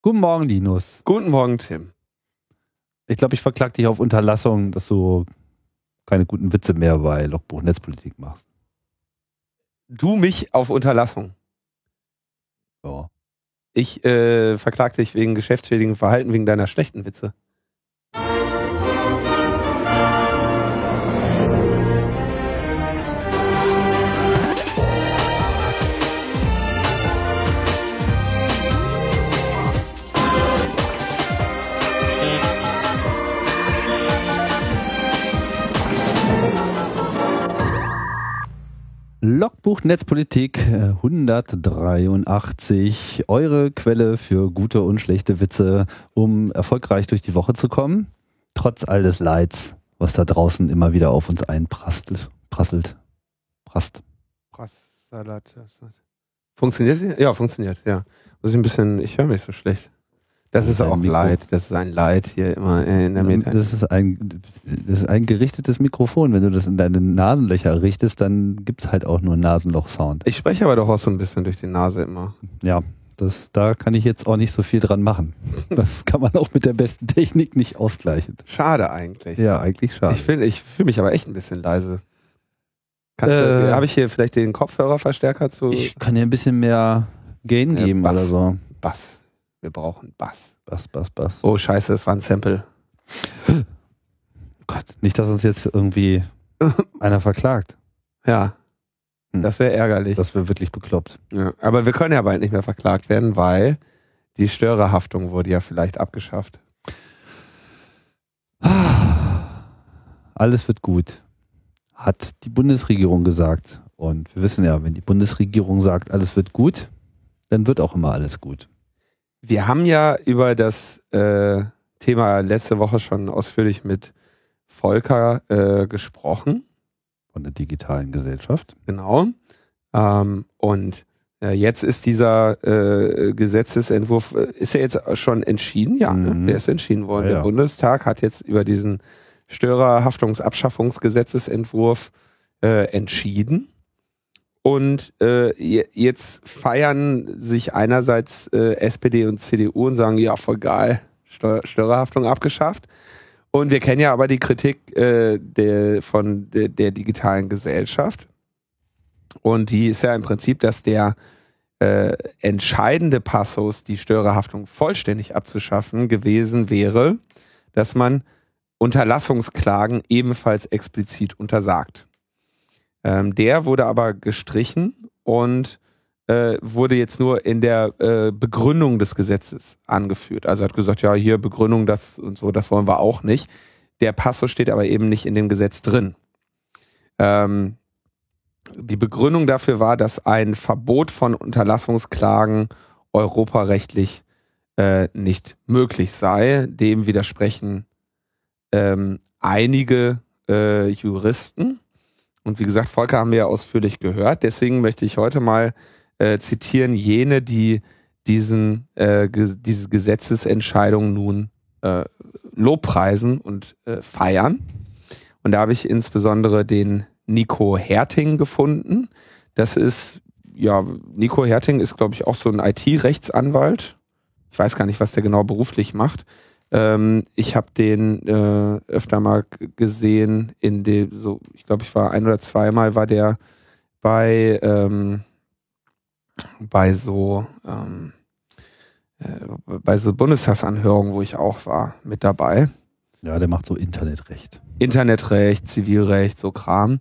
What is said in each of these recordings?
Guten Morgen, Linus. Guten Morgen, Tim. Ich glaube, ich verklag dich auf Unterlassung, dass du keine guten Witze mehr bei Logbuch Netzpolitik machst. Du mich auf Unterlassung. Ja. Ich äh, verklag dich wegen geschäftsschädigem Verhalten wegen deiner schlechten Witze. Logbuch Netzpolitik äh, 183, eure Quelle für gute und schlechte Witze, um erfolgreich durch die Woche zu kommen, trotz all des Leids, was da draußen immer wieder auf uns einprasselt. Prasselt. Prast. Prassalat. Funktioniert? Ja, funktioniert, ja. Ich ein bisschen, ich höre mich so schlecht. Das, ist auch Mikro. Leid. Das ist ein Leid hier immer in der Mitte. Das ist, ein, das ist ein gerichtetes Mikrofon. Wenn du das in deine Nasenlöcher richtest, dann gibt's halt auch nur Nasenloch-Sound. Ich spreche aber doch auch so ein bisschen durch die Nase immer. Ja, das, da kann ich jetzt auch nicht so viel dran machen. Das kann man auch mit der besten Technik nicht ausgleichen. Schade eigentlich. Ja, eigentlich schade. Ich fühle ich fühl mich aber echt ein bisschen leise. Kannst Äh. du, habe ich hier vielleicht den Kopfhörerverstärker zu Ich kann dir ein bisschen mehr Gain geben Bass. oder so. Bass? Wir brauchen Bass. Bass, Bass, Bass. Oh scheiße, das war ein Sample. Gott, nicht, dass uns jetzt irgendwie einer verklagt. Ja, Hm. das wäre ärgerlich. Das wäre wirklich bekloppt. Ja, aber wir können ja bald nicht mehr verklagt werden, weil die Störerhaftung wurde ja vielleicht abgeschafft. Alles wird gut, hat die Bundesregierung gesagt. Und wir wissen ja, wenn die Bundesregierung sagt, alles wird gut, dann wird auch immer alles gut. Wir haben ja über das äh, Thema letzte Woche schon ausführlich mit Volker äh, gesprochen. Von der digitalen Gesellschaft. Genau. Ähm, und äh, jetzt ist dieser äh, Gesetzesentwurf, äh, ist er jetzt schon entschieden? Ja, Mhm. ne? der ist entschieden worden. Ja, ja. Der Bundestag hat jetzt über diesen Störerhaftungsabschaffungsgesetzesentwurf äh, entschieden. Und äh, je- jetzt feiern sich einerseits äh, SPD und CDU und sagen, ja, voll geil, Steuer Störerhaftung abgeschafft. Und wir kennen ja aber die Kritik äh, der, von der, der digitalen Gesellschaft. Und die ist ja im Prinzip, dass der äh, entscheidende Passus, die Störerhaftung vollständig abzuschaffen, gewesen wäre, dass man Unterlassungsklagen ebenfalls explizit untersagt. Ähm, der wurde aber gestrichen und äh, wurde jetzt nur in der äh, Begründung des Gesetzes angeführt. Also hat gesagt, ja, hier Begründung, das und so, das wollen wir auch nicht. Der Passus steht aber eben nicht in dem Gesetz drin. Ähm, die Begründung dafür war, dass ein Verbot von Unterlassungsklagen europarechtlich äh, nicht möglich sei. Dem widersprechen ähm, einige äh, Juristen. Und wie gesagt, Volker haben wir ja ausführlich gehört. Deswegen möchte ich heute mal äh, zitieren jene, die diesen, äh, ge diese Gesetzesentscheidung nun äh, lobpreisen und äh, feiern. Und da habe ich insbesondere den Nico Herting gefunden. Das ist, ja, Nico Herting ist, glaube ich, auch so ein IT-Rechtsanwalt. Ich weiß gar nicht, was der genau beruflich macht. Ähm, ich habe den äh, öfter mal gesehen in dem, so, ich glaube, ich war ein oder zweimal war der bei, ähm, bei so, ähm, äh, bei so Bundestagsanhörungen, wo ich auch war, mit dabei. Ja, der macht so Internetrecht. Internetrecht, Zivilrecht, so Kram.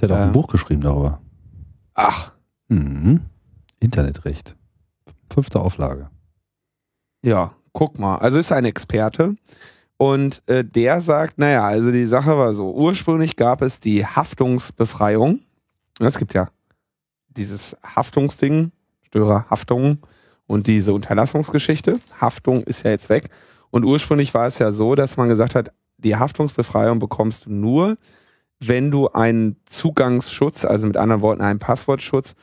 Der hat auch Ja. ein Buch geschrieben darüber. Ach, Mhm. Internetrecht. Fünfte Auflage. Ja, guck mal. Also ist ein Experte. Und äh, der sagt, naja, also die Sache war so, ursprünglich gab es die Haftungsbefreiung. Es gibt ja dieses Haftungsding, Störerhaftung und diese Unterlassungsgeschichte. Haftung ist ja jetzt weg. Und ursprünglich war es ja so, dass man gesagt hat, die Haftungsbefreiung bekommst du nur, wenn du einen Zugangsschutz, also mit anderen Worten einen Passwortschutz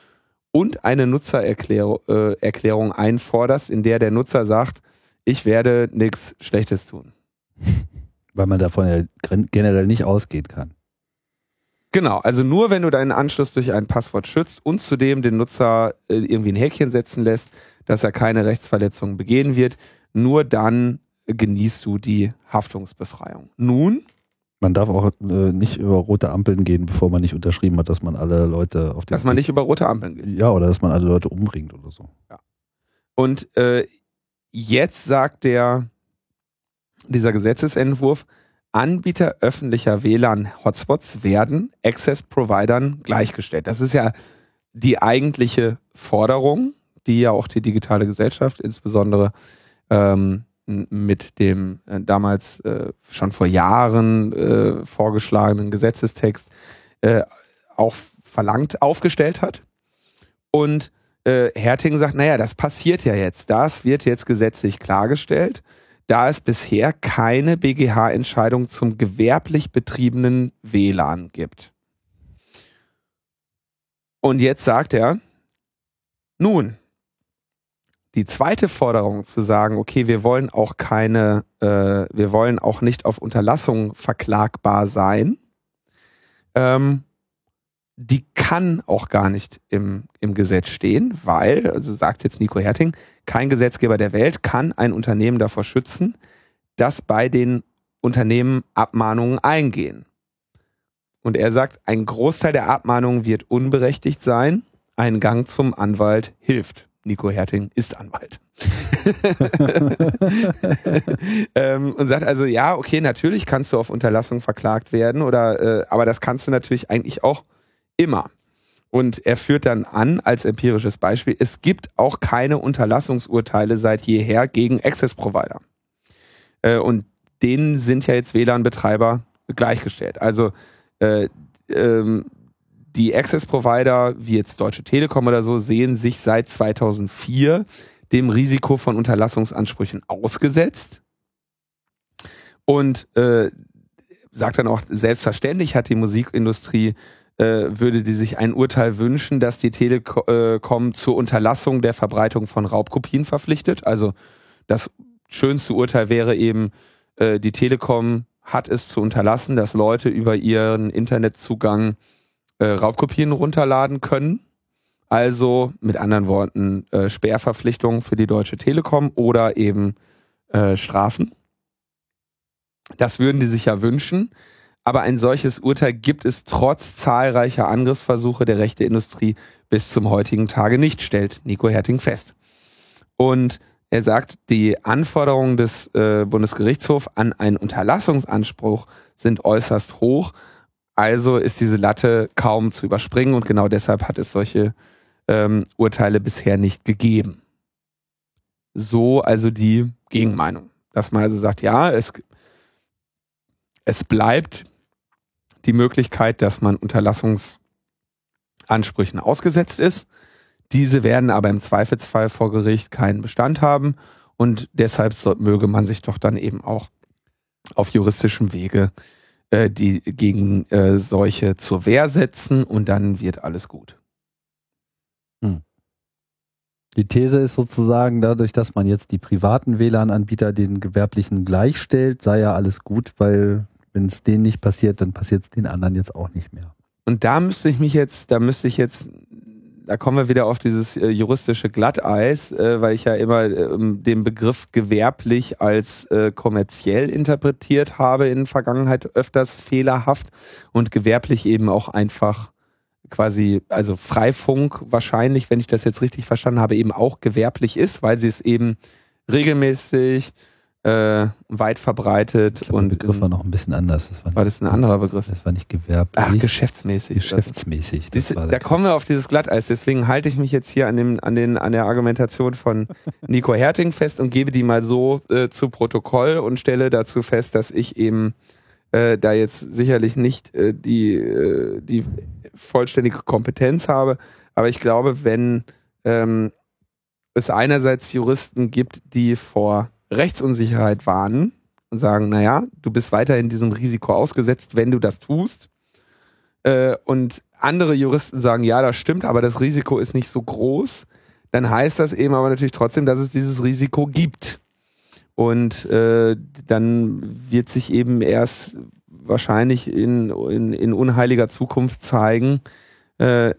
und eine Nutzererklärung äh, einforderst, in der der Nutzer sagt, ich werde nichts Schlechtes tun. Weil man davon ja generell nicht ausgehen kann. Genau, also nur wenn du deinen Anschluss durch ein Passwort schützt und zudem den Nutzer äh, irgendwie ein Häkchen setzen lässt, dass er keine Rechtsverletzung begehen wird. Nur dann genießt du die Haftungsbefreiung. Nun man darf auch äh, nicht über rote Ampeln gehen, bevor man nicht unterschrieben hat, dass man alle Leute auf Dass man nicht über rote Ampeln geht. Ja, oder dass man alle Leute umbringt oder so. Ja. Und äh, jetzt sagt der dieser Gesetzesentwurf, Anbieter öffentlicher WLAN-Hotspots werden Access-Providern gleichgestellt. Das ist ja die eigentliche Forderung, die ja auch die digitale Gesellschaft, insbesondere ähm, mit dem äh, damals äh, schon vor Jahren äh, vorgeschlagenen Gesetzestext äh, auch verlangt, aufgestellt hat. Und äh, Herting sagt, naja, das passiert ja jetzt. Das wird jetzt gesetzlich klargestellt, da es bisher keine BGH-Entscheidung zum gewerblich betriebenen WLAN gibt. Und jetzt sagt er, nun, die zweite Forderung zu sagen, okay, wir wollen auch keine, äh, wir wollen auch nicht auf Unterlassung verklagbar sein, ähm, die kann auch gar nicht im, im Gesetz stehen, weil, also sagt jetzt Nico Herting, kein Gesetzgeber der Welt kann ein Unternehmen davor schützen, dass bei den Unternehmen Abmahnungen eingehen. Und er sagt, ein Großteil der Abmahnungen wird unberechtigt sein, ein Gang zum Anwalt hilft. Nico Herting ist Anwalt. ähm, und sagt also, ja, okay, natürlich kannst du auf Unterlassung verklagt werden, oder äh, aber das kannst du natürlich eigentlich auch immer. Und er führt dann an, als empirisches Beispiel, es gibt auch keine Unterlassungsurteile seit jeher gegen Access-Provider. Äh, und denen sind ja jetzt WLAN-Betreiber gleichgestellt. Also äh, ähm, die Access-Provider, wie jetzt Deutsche Telekom oder so, sehen sich seit 2004 dem Risiko von Unterlassungsansprüchen ausgesetzt. Und äh, sagt dann auch, selbstverständlich hat die Musikindustrie, äh, würde die sich ein Urteil wünschen, dass die Telekom zur Unterlassung der Verbreitung von Raubkopien verpflichtet. Also das schönste Urteil wäre eben, äh, die Telekom hat es zu unterlassen, dass Leute über ihren Internetzugang äh, Raubkopien runterladen können. Also mit anderen Worten äh, Sperrverpflichtungen für die Deutsche Telekom oder eben äh, Strafen. Das würden die sich ja wünschen. Aber ein solches Urteil gibt es trotz zahlreicher Angriffsversuche der Rechteindustrie bis zum heutigen Tage nicht, stellt Nico Herting fest. Und er sagt, die Anforderungen des äh, Bundesgerichtshofs an einen Unterlassungsanspruch sind äußerst hoch also ist diese Latte kaum zu überspringen und genau deshalb hat es solche ähm, Urteile bisher nicht gegeben. So also die Gegenmeinung. Dass man also sagt, ja, es, es bleibt die Möglichkeit, dass man Unterlassungsansprüchen ausgesetzt ist. Diese werden aber im Zweifelsfall vor Gericht keinen Bestand haben und deshalb so, möge man sich doch dann eben auch auf juristischem Wege äh, die gegen äh, solche zur Wehr setzen und dann wird alles gut. Hm. Die These ist sozusagen, dadurch, dass man jetzt die privaten WLAN-Anbieter den gewerblichen gleichstellt, sei ja alles gut, weil wenn es denen nicht passiert, dann passiert es den anderen jetzt auch nicht mehr. Und da müsste ich mich jetzt, da müsste ich jetzt da kommen wir wieder auf dieses äh, juristische Glatteis, äh, weil ich ja immer äh, den Begriff gewerblich als äh, kommerziell interpretiert habe in Vergangenheit öfters fehlerhaft und gewerblich eben auch einfach quasi, also Freifunk wahrscheinlich, wenn ich das jetzt richtig verstanden habe, eben auch gewerblich ist, weil sie es eben regelmäßig äh, weit verbreitet. Glaub, und der Begriff war noch ein bisschen anders. Das war, war das ein anderer Begriff? Das war nicht gewerblich. Ach, geschäftsmäßig. Geschäftsmäßig. Das das, da kommen wir auf dieses Glatteis. Deswegen halte ich mich jetzt hier an, dem, an, den, an der Argumentation von Nico Herting fest und gebe die mal so äh, zu Protokoll und stelle dazu fest, dass ich eben äh, da jetzt sicherlich nicht äh, die, äh, die vollständige Kompetenz habe. Aber ich glaube, wenn ähm, es einerseits Juristen gibt, die vor Rechtsunsicherheit warnen und sagen, naja, du bist weiterhin diesem Risiko ausgesetzt, wenn du das tust. Äh, und andere Juristen sagen, ja, das stimmt, aber das Risiko ist nicht so groß. Dann heißt das eben aber natürlich trotzdem, dass es dieses Risiko gibt. Und äh, dann wird sich eben erst wahrscheinlich in, in, in unheiliger Zukunft zeigen, äh,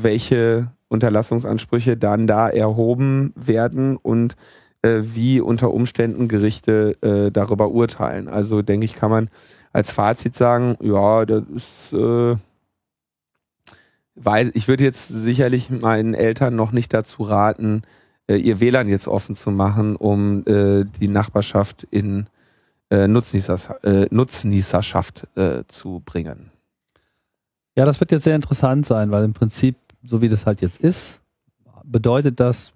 welche Unterlassungsansprüche dann da erhoben werden und äh, wie unter Umständen Gerichte äh, darüber urteilen. Also denke ich, kann man als Fazit sagen, ja, das ist, äh, weiß, ich würde jetzt sicherlich meinen Eltern noch nicht dazu raten, äh, ihr WLAN jetzt offen zu machen, um äh, die Nachbarschaft in äh, Nutznießers, Nutznießerschaft zu bringen. Ja, das wird jetzt sehr interessant sein, weil im Prinzip, so wie das halt jetzt ist, bedeutet das,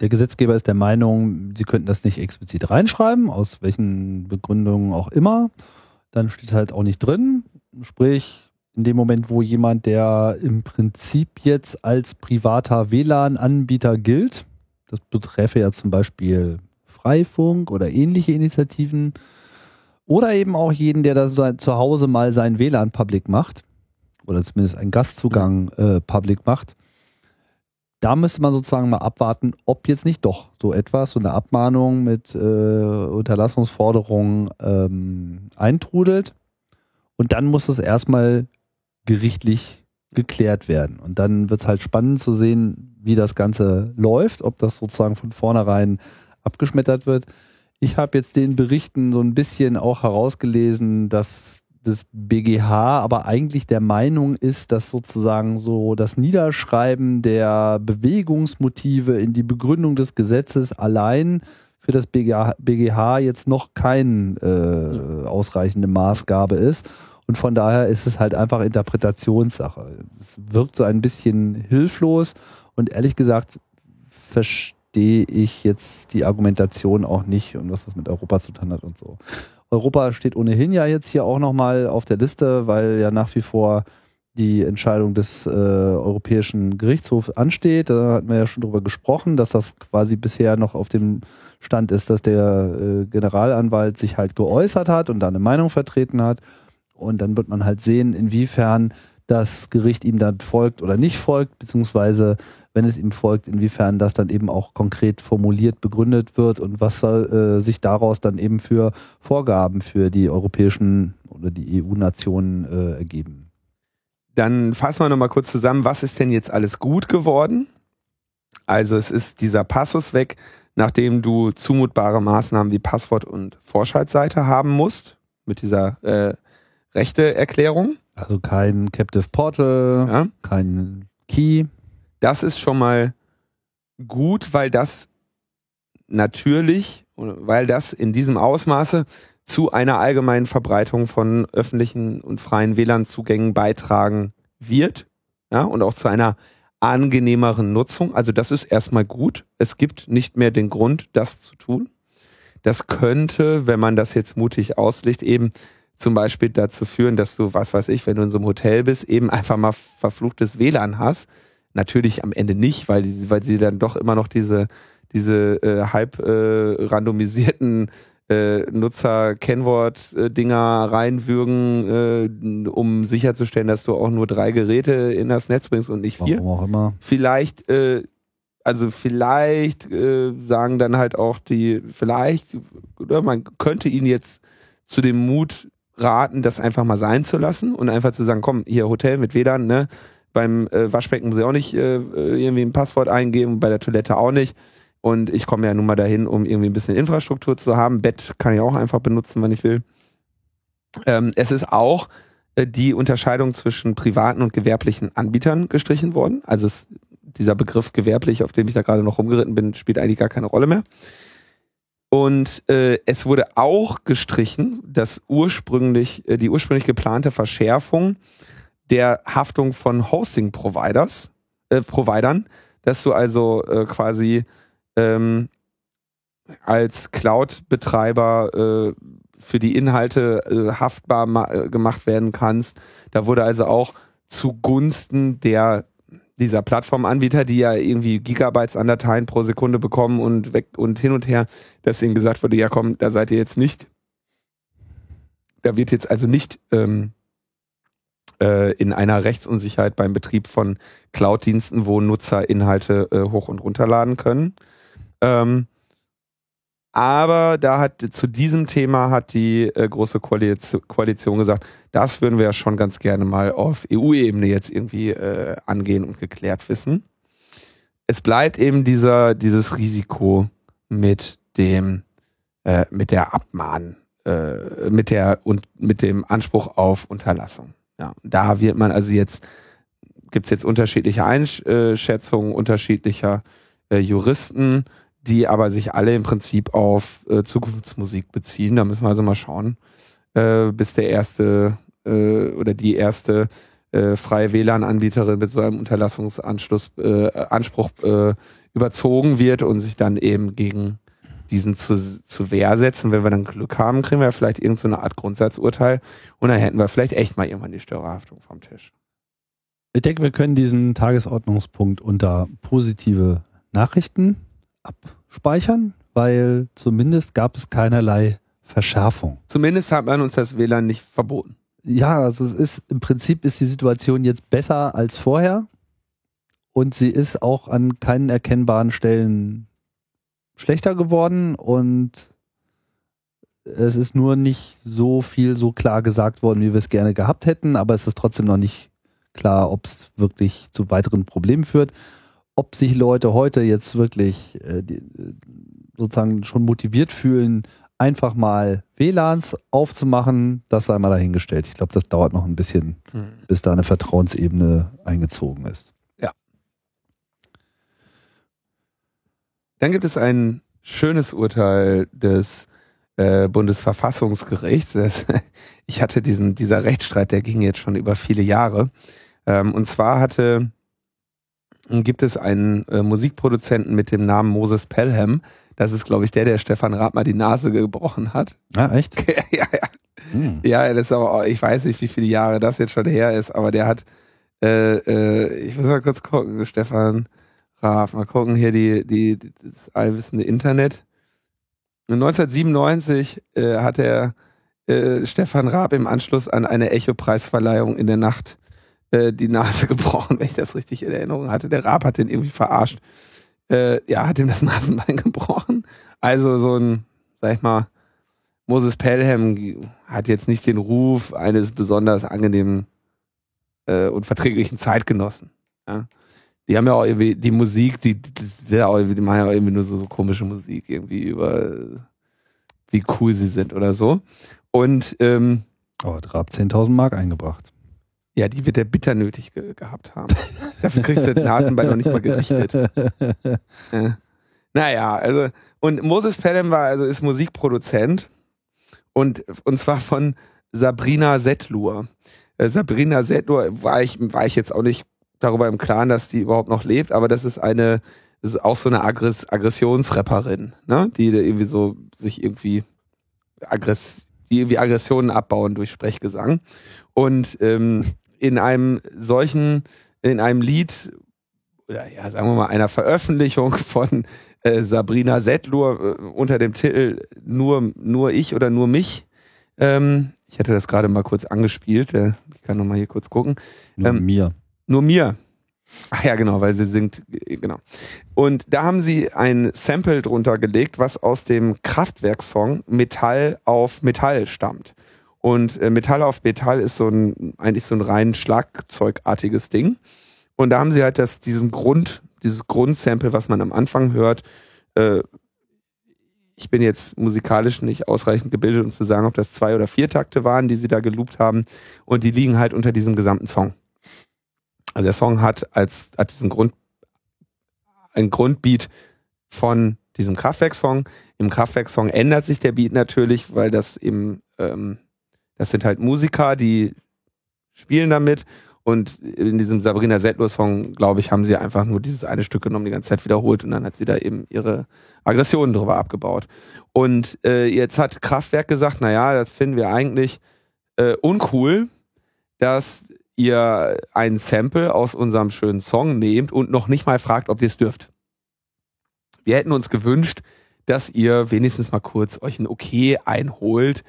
der Gesetzgeber ist der Meinung, sie könnten das nicht explizit reinschreiben, aus welchen Begründungen auch immer. Dann steht halt auch nicht drin. Sprich, in dem Moment, wo jemand, der im Prinzip jetzt als privater WLAN-Anbieter gilt, das betreffe ja zum Beispiel Freifunk oder ähnliche Initiativen, oder eben auch jeden, der da zu Hause mal sein WLAN public macht, oder zumindest einen Gastzugang äh, public macht, da müsste man sozusagen mal abwarten, ob jetzt nicht doch so etwas, so eine Abmahnung mit äh, Unterlassungsforderungen ähm, eintrudelt. Und dann muss es erstmal gerichtlich geklärt werden. Und dann wird es halt spannend zu sehen, wie das Ganze läuft, ob das sozusagen von vornherein abgeschmettert wird. Ich habe jetzt den Berichten so ein bisschen auch herausgelesen, dass des BGH aber eigentlich der Meinung ist, dass sozusagen so das Niederschreiben der Bewegungsmotive in die Begründung des Gesetzes allein für das BGH, BGH jetzt noch keine äh, ausreichende Maßgabe ist. Und von daher ist es halt einfach Interpretationssache. Es wirkt so ein bisschen hilflos und ehrlich gesagt verstehe ich jetzt die Argumentation auch nicht und was das mit Europa zu tun hat und so. Europa steht ohnehin ja jetzt hier auch nochmal auf der Liste, weil ja nach wie vor die Entscheidung des äh, Europäischen Gerichtshofs ansteht. Da hatten wir ja schon drüber gesprochen, dass das quasi bisher noch auf dem Stand ist, dass der äh, Generalanwalt sich halt geäußert hat und da eine Meinung vertreten hat. Und dann wird man halt sehen, inwiefern das Gericht ihm dann folgt oder nicht folgt, beziehungsweise wenn es ihm folgt, inwiefern das dann eben auch konkret formuliert, begründet wird und was äh, sich daraus dann eben für Vorgaben für die europäischen oder die EU-Nationen äh, ergeben. Dann fassen wir nochmal kurz zusammen, was ist denn jetzt alles gut geworden? Also es ist dieser Passus weg, nachdem du zumutbare Maßnahmen wie Passwort und Vorschaltseite haben musst, mit dieser äh, Rechteerklärung. Also kein Captive Portal, ja. kein Key. Das ist schon mal gut, weil das natürlich, weil das in diesem Ausmaße zu einer allgemeinen Verbreitung von öffentlichen und freien WLAN-Zugängen beitragen wird. Ja, und auch zu einer angenehmeren Nutzung. Also das ist erstmal gut. Es gibt nicht mehr den Grund, das zu tun. Das könnte, wenn man das jetzt mutig auslegt, eben zum Beispiel dazu führen, dass du, was weiß ich, wenn du in so einem Hotel bist, eben einfach mal verfluchtes WLAN hast Natürlich am Ende nicht, weil, weil sie dann doch immer noch diese, diese äh, halb äh, randomisierten äh, Nutzer-Kennwort-Dinger reinwürgen, äh, um sicherzustellen, dass du auch nur drei Geräte in das Netz bringst und nicht vier. Warum auch immer. Vielleicht, äh, also vielleicht äh, sagen dann halt auch die, vielleicht, oder man könnte ihn jetzt zu dem Mut raten, das einfach mal sein zu lassen und einfach zu sagen, komm, hier Hotel mit WLAN, ne? Beim äh, Waschbecken muss ich auch nicht äh, irgendwie ein Passwort eingeben, bei der Toilette auch nicht. Und ich komme ja nun mal dahin, um irgendwie ein bisschen Infrastruktur zu haben. Bett kann ich auch einfach benutzen, wenn ich will. Ähm, es ist auch äh, die Unterscheidung zwischen privaten und gewerblichen Anbietern gestrichen worden. Also es, dieser Begriff gewerblich, auf dem ich da gerade noch rumgeritten bin, spielt eigentlich gar keine Rolle mehr. Und äh, es wurde auch gestrichen, dass ursprünglich äh, die ursprünglich geplante Verschärfung der Haftung von Hosting-Providers, äh, Providern, dass du also äh, quasi ähm, als Cloud-Betreiber äh, für die Inhalte äh, haftbar äh, gemacht werden kannst. Da wurde also auch zugunsten der dieser Plattformanbieter, die ja irgendwie Gigabytes an Dateien pro Sekunde bekommen und weg und hin und her, dass ihnen gesagt wurde, ja komm, da seid ihr jetzt nicht. Da wird jetzt also nicht ähm, äh, in einer Rechtsunsicherheit beim Betrieb von Cloud-Diensten, wo Nutzer Inhalte äh, hoch und runterladen können. Ähm, aber da hat zu diesem Thema hat die äh, große Koalition, Koalition gesagt, das würden wir ja schon ganz gerne mal auf EU-Ebene jetzt irgendwie äh, angehen und geklärt wissen. Es bleibt eben dieser dieses Risiko mit dem äh, mit der Abmahn äh, mit der und mit dem Anspruch auf Unterlassung. Ja, da wird man also jetzt gibt es jetzt unterschiedliche Einschätzungen unterschiedlicher äh, Juristen die aber sich alle im Prinzip auf äh, Zukunftsmusik beziehen. Da müssen wir also mal schauen, äh, bis der erste äh, oder die erste äh, freie WLAN-Anbieterin mit so einem Unterlassungsanschluss äh, Anspruch äh, überzogen wird und sich dann eben gegen diesen zu, zu Wehr setzen. Wenn wir dann Glück haben, kriegen wir vielleicht irgendeine so Art Grundsatzurteil und dann hätten wir vielleicht echt mal irgendwann die Störerhaftung vom Tisch. Ich denke, wir können diesen Tagesordnungspunkt unter positive Nachrichten abspeichern, weil zumindest gab es keinerlei Verschärfung. Zumindest hat man uns das WLAN nicht verboten. Ja, also es ist im Prinzip ist die Situation jetzt besser als vorher und sie ist auch an keinen erkennbaren Stellen schlechter geworden und es ist nur nicht so viel so klar gesagt worden, wie wir es gerne gehabt hätten, aber es ist trotzdem noch nicht klar, ob es wirklich zu weiteren Problemen führt ob sich Leute heute jetzt wirklich äh, die, sozusagen schon motiviert fühlen, einfach mal WLANs aufzumachen, das sei mal dahingestellt. Ich glaube, das dauert noch ein bisschen, mhm. bis da eine Vertrauensebene eingezogen ist. Ja. Dann gibt es ein schönes Urteil des äh, Bundesverfassungsgerichts. Das, ich hatte diesen, dieser Rechtsstreit, der ging jetzt schon über viele Jahre. Ähm, und zwar hatte gibt es einen äh, Musikproduzenten mit dem Namen Moses Pelham. Das ist, glaube ich, der, der Stefan Rath mal die Nase gebrochen hat. Ah, echt? ja, ja. Hm. Ja, das ist aber auch, ich weiß nicht, wie viele Jahre das jetzt schon her ist, aber der hat, äh, äh, ich muss mal kurz gucken, Stefan Rath, mal gucken hier die, die, das allwissende Internet. 1997 äh, hat er äh, Stefan Raab im Anschluss an eine Echo-Preisverleihung in der Nacht äh, die Nase gebrochen, wenn ich das richtig in Erinnerung hatte. Der Raab hat den irgendwie verarscht. Äh, ja, hat ihm das Nasenbein gebrochen. Also so ein, sag ich mal, Moses Pelham hat jetzt nicht den Ruf eines besonders angenehmen äh, und verträglichen Zeitgenossen. Ja. Die haben ja auch irgendwie die Musik, die, die, die, die machen ja auch irgendwie nur so, so komische Musik, irgendwie über wie cool sie sind oder so. Und ähm, aber oh, Raab 10.000 Mark eingebracht. Ja, die wird er bitter nötig ge gehabt haben. Dafür kriegst du den Nasenbein noch nicht mal gerichtet. Ja. Naja, also, und Moses Pelham war, also ist Musikproduzent und, und zwar von Sabrina Settlur. Äh, Sabrina Settlur war ich, war ich jetzt auch nicht darüber im Klaren, dass die überhaupt noch lebt, aber das ist eine, das ist auch so eine Aggress Aggressionsrapperin, ne? Die irgendwie so sich irgendwie aggress die irgendwie Aggressionen abbauen durch Sprechgesang. Und ähm, in einem solchen, in einem Lied, oder ja, sagen wir mal, einer Veröffentlichung von äh, Sabrina Settlur äh, unter dem Titel Nur, nur ich oder nur mich. Ähm, ich hatte das gerade mal kurz angespielt. Äh, ich kann noch mal hier kurz gucken. Nur ähm, mir. Nur mir. Ach ja, genau, weil sie singt, genau. Und da haben sie ein Sample drunter gelegt, was aus dem Kraftwerk-Song Metall auf Metall stammt. Und äh, Metall auf Metall ist so ein, eigentlich so ein rein Schlagzeugartiges Ding. Und da haben sie halt das, diesen Grund, dieses Grundsample, was man am Anfang hört, äh, ich bin jetzt musikalisch nicht ausreichend gebildet, um zu sagen, ob das zwei oder vier Takte waren, die sie da geloopt haben. Und die liegen halt unter diesem gesamten Song. Also der Song hat als hat diesen Grund ein Grundbeat von diesem Kraftwerk-Song. Im Kraftwerk-Song ändert sich der Beat natürlich, weil das eben ähm, das sind halt Musiker, die spielen damit und in diesem Sabrina Settler-Song, glaube ich, haben sie einfach nur dieses eine Stück genommen, die ganze Zeit wiederholt und dann hat sie da eben ihre Aggressionen drüber abgebaut. Und äh, jetzt hat Kraftwerk gesagt, naja, das finden wir eigentlich äh, uncool, dass ihr ein Sample aus unserem schönen Song nehmt und noch nicht mal fragt, ob ihr es dürft. Wir hätten uns gewünscht, dass ihr wenigstens mal kurz euch ein Okay einholt.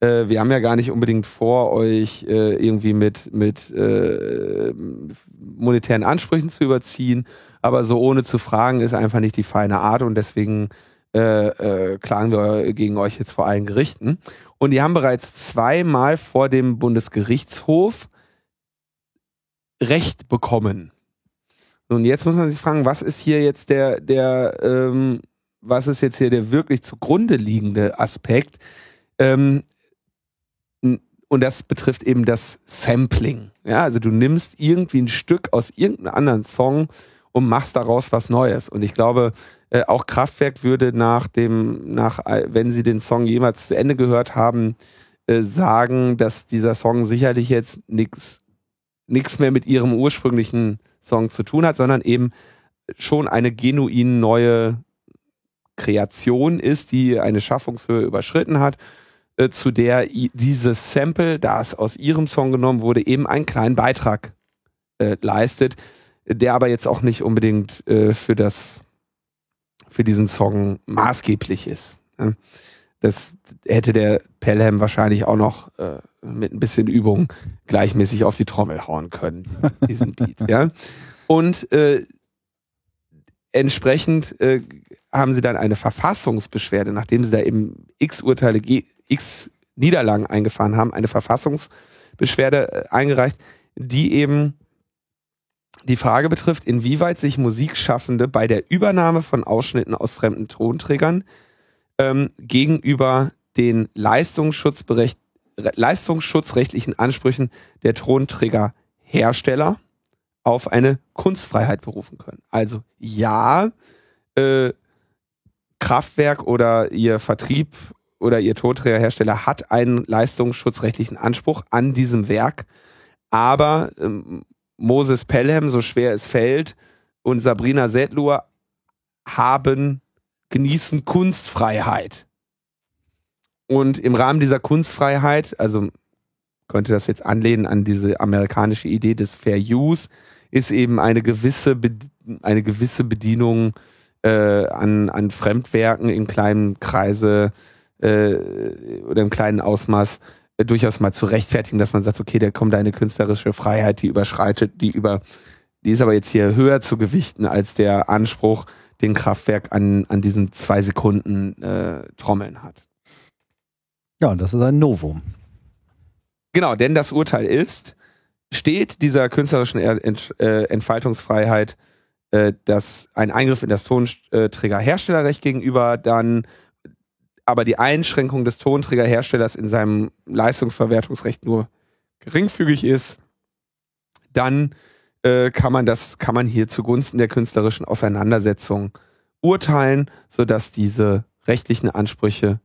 Äh, wir haben ja gar nicht unbedingt vor, euch äh, irgendwie mit, mit äh, monetären Ansprüchen zu überziehen, aber so ohne zu fragen ist einfach nicht die feine Art und deswegen äh, äh, klagen wir gegen euch jetzt vor allen Gerichten. Und die haben bereits zweimal vor dem Bundesgerichtshof Recht bekommen. Und jetzt muss man sich fragen, was ist hier jetzt der, der, ähm, was ist jetzt hier der wirklich zugrunde liegende Aspekt? Ähm, und das betrifft eben das Sampling. Ja, also du nimmst irgendwie ein Stück aus irgendeinem anderen Song und machst daraus was Neues. Und ich glaube, äh, auch Kraftwerk würde nach dem, nach, wenn sie den Song jemals zu Ende gehört haben, äh, sagen, dass dieser Song sicherlich jetzt nichts nichts mehr mit ihrem ursprünglichen Song zu tun hat, sondern eben schon eine genuin neue Kreation ist, die eine Schaffungshöhe überschritten hat, äh, zu der dieses Sample, das aus ihrem Song genommen wurde, eben einen kleinen Beitrag äh, leistet, der aber jetzt auch nicht unbedingt äh, für das für diesen Song maßgeblich ist. Das hätte der Pelham wahrscheinlich auch noch äh, mit ein bisschen Übung gleichmäßig auf die Trommel hauen können, diesen Beat. ja. Und äh, entsprechend äh, haben sie dann eine Verfassungsbeschwerde, nachdem sie da eben x Urteile, x Niederlagen eingefahren haben, eine Verfassungsbeschwerde äh, eingereicht, die eben die Frage betrifft, inwieweit sich Musikschaffende bei der Übernahme von Ausschnitten aus fremden Tonträgern ähm, gegenüber den Leistungsschutzberecht, leistungsschutzrechtlichen Ansprüchen der Tonträgerhersteller auf eine Kunstfreiheit berufen können. Also ja, äh, Kraftwerk oder ihr Vertrieb oder ihr Tonträgerhersteller hat einen leistungsschutzrechtlichen Anspruch an diesem Werk, aber ähm, Moses Pelham, so schwer es fällt, und Sabrina Sedlur haben, genießen Kunstfreiheit. Und im Rahmen dieser Kunstfreiheit, also könnte das jetzt anlehnen an diese amerikanische Idee des Fair Use, ist eben eine gewisse, eine gewisse Bedienung äh, an, an Fremdwerken in kleinen Kreise äh, oder im kleinen Ausmaß äh, durchaus mal zu rechtfertigen, dass man sagt, okay, da kommt eine künstlerische Freiheit, die überschreitet, die über, die ist aber jetzt hier höher zu gewichten als der Anspruch, den Kraftwerk an, an diesen zwei Sekunden äh, Trommeln hat. Ja, das ist ein Novum. Genau, denn das Urteil ist, steht dieser künstlerischen äh, Entfaltungsfreiheit äh, dass ein Eingriff in das Tonträgerherstellerrecht gegenüber dann aber die Einschränkung des Tonträgerherstellers in seinem Leistungsverwertungsrecht nur geringfügig ist, dann äh, kann man das, kann man hier zugunsten der künstlerischen Auseinandersetzung urteilen, sodass diese rechtlichen Ansprüche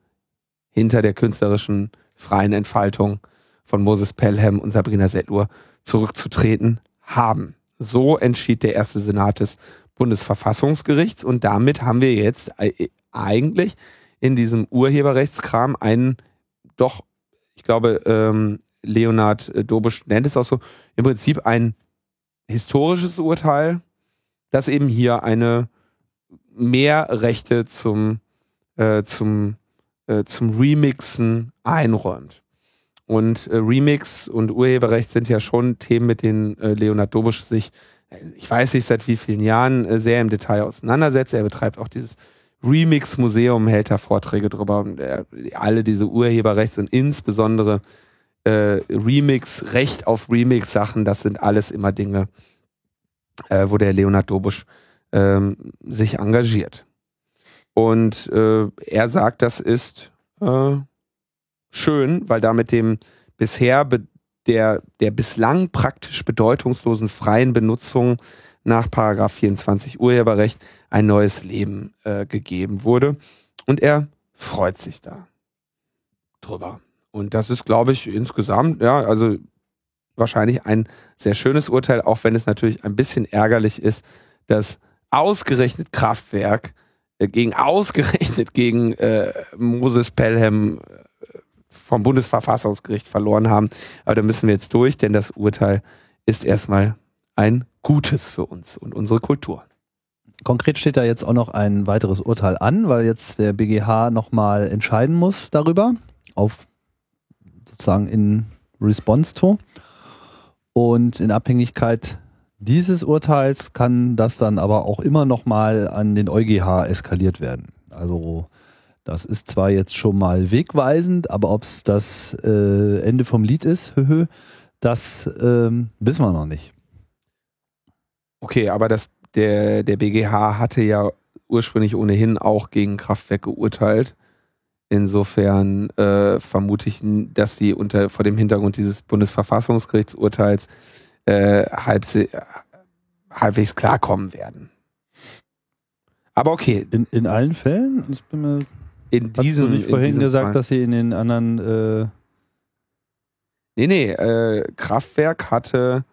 hinter der künstlerischen freien Entfaltung von Moses Pelham und Sabrina Settlur zurückzutreten haben. So entschied der erste Senat des Bundesverfassungsgerichts und damit haben wir jetzt eigentlich in diesem Urheberrechtskram einen doch, ich glaube, ähm, Leonhard Dobisch nennt es auch so, im Prinzip ein historisches Urteil, das eben hier eine mehr Rechte zum, äh, zum, äh, zum Remixen einräumt. Und äh, Remix und Urheberrecht sind ja schon Themen, mit denen äh, Leonard Dobusch sich, äh, ich weiß nicht seit wie vielen Jahren, äh, sehr im Detail auseinandersetzt. Er betreibt auch dieses Remix-Museum, hält da Vorträge drüber. Er, alle diese Urheberrechts- und insbesondere äh, Remix, Recht auf Remix-Sachen, das sind alles immer Dinge, äh, wo der Leonard Dobusch ähm, sich engagiert. Und äh, er sagt, das ist äh, schön, weil damit dem bisher der, der bislang praktisch bedeutungslosen freien Benutzung nach Paragraph 24 Urheberrecht ein neues Leben äh, gegeben wurde. Und er freut sich da drüber. Und das ist, glaube ich, insgesamt, ja, also wahrscheinlich ein sehr schönes Urteil, auch wenn es natürlich ein bisschen ärgerlich ist, dass ausgerechnet Kraftwerk äh, gegen ausgerechnet gegen äh, Moses Pelham vom Bundesverfassungsgericht verloren haben. Aber da müssen wir jetzt durch, denn das Urteil ist erstmal ein Gutes für uns und unsere Kultur. Konkret steht da jetzt auch noch ein weiteres Urteil an, weil jetzt der BGH nochmal entscheiden muss darüber, auf sozusagen in Response to. Und in Abhängigkeit dieses Urteils kann das dann aber auch immer nochmal an den EuGH eskaliert werden. Also das ist zwar jetzt schon mal wegweisend, aber ob es das äh, Ende vom Lied ist, das ähm, wissen wir noch nicht. Okay, aber das, der, der BGH hatte ja ursprünglich ohnehin auch gegen Kraftwerk geurteilt. Insofern äh, vermute ich, dass sie unter vor dem Hintergrund dieses Bundesverfassungsgerichtsurteils äh, halb, halbwegs klarkommen werden. Aber okay. In, in allen Fällen? Ich bin mir in diesem, du nicht vorhin gesagt, Fall. dass sie in den anderen. Äh nee, nee, äh, Kraftwerk hatte.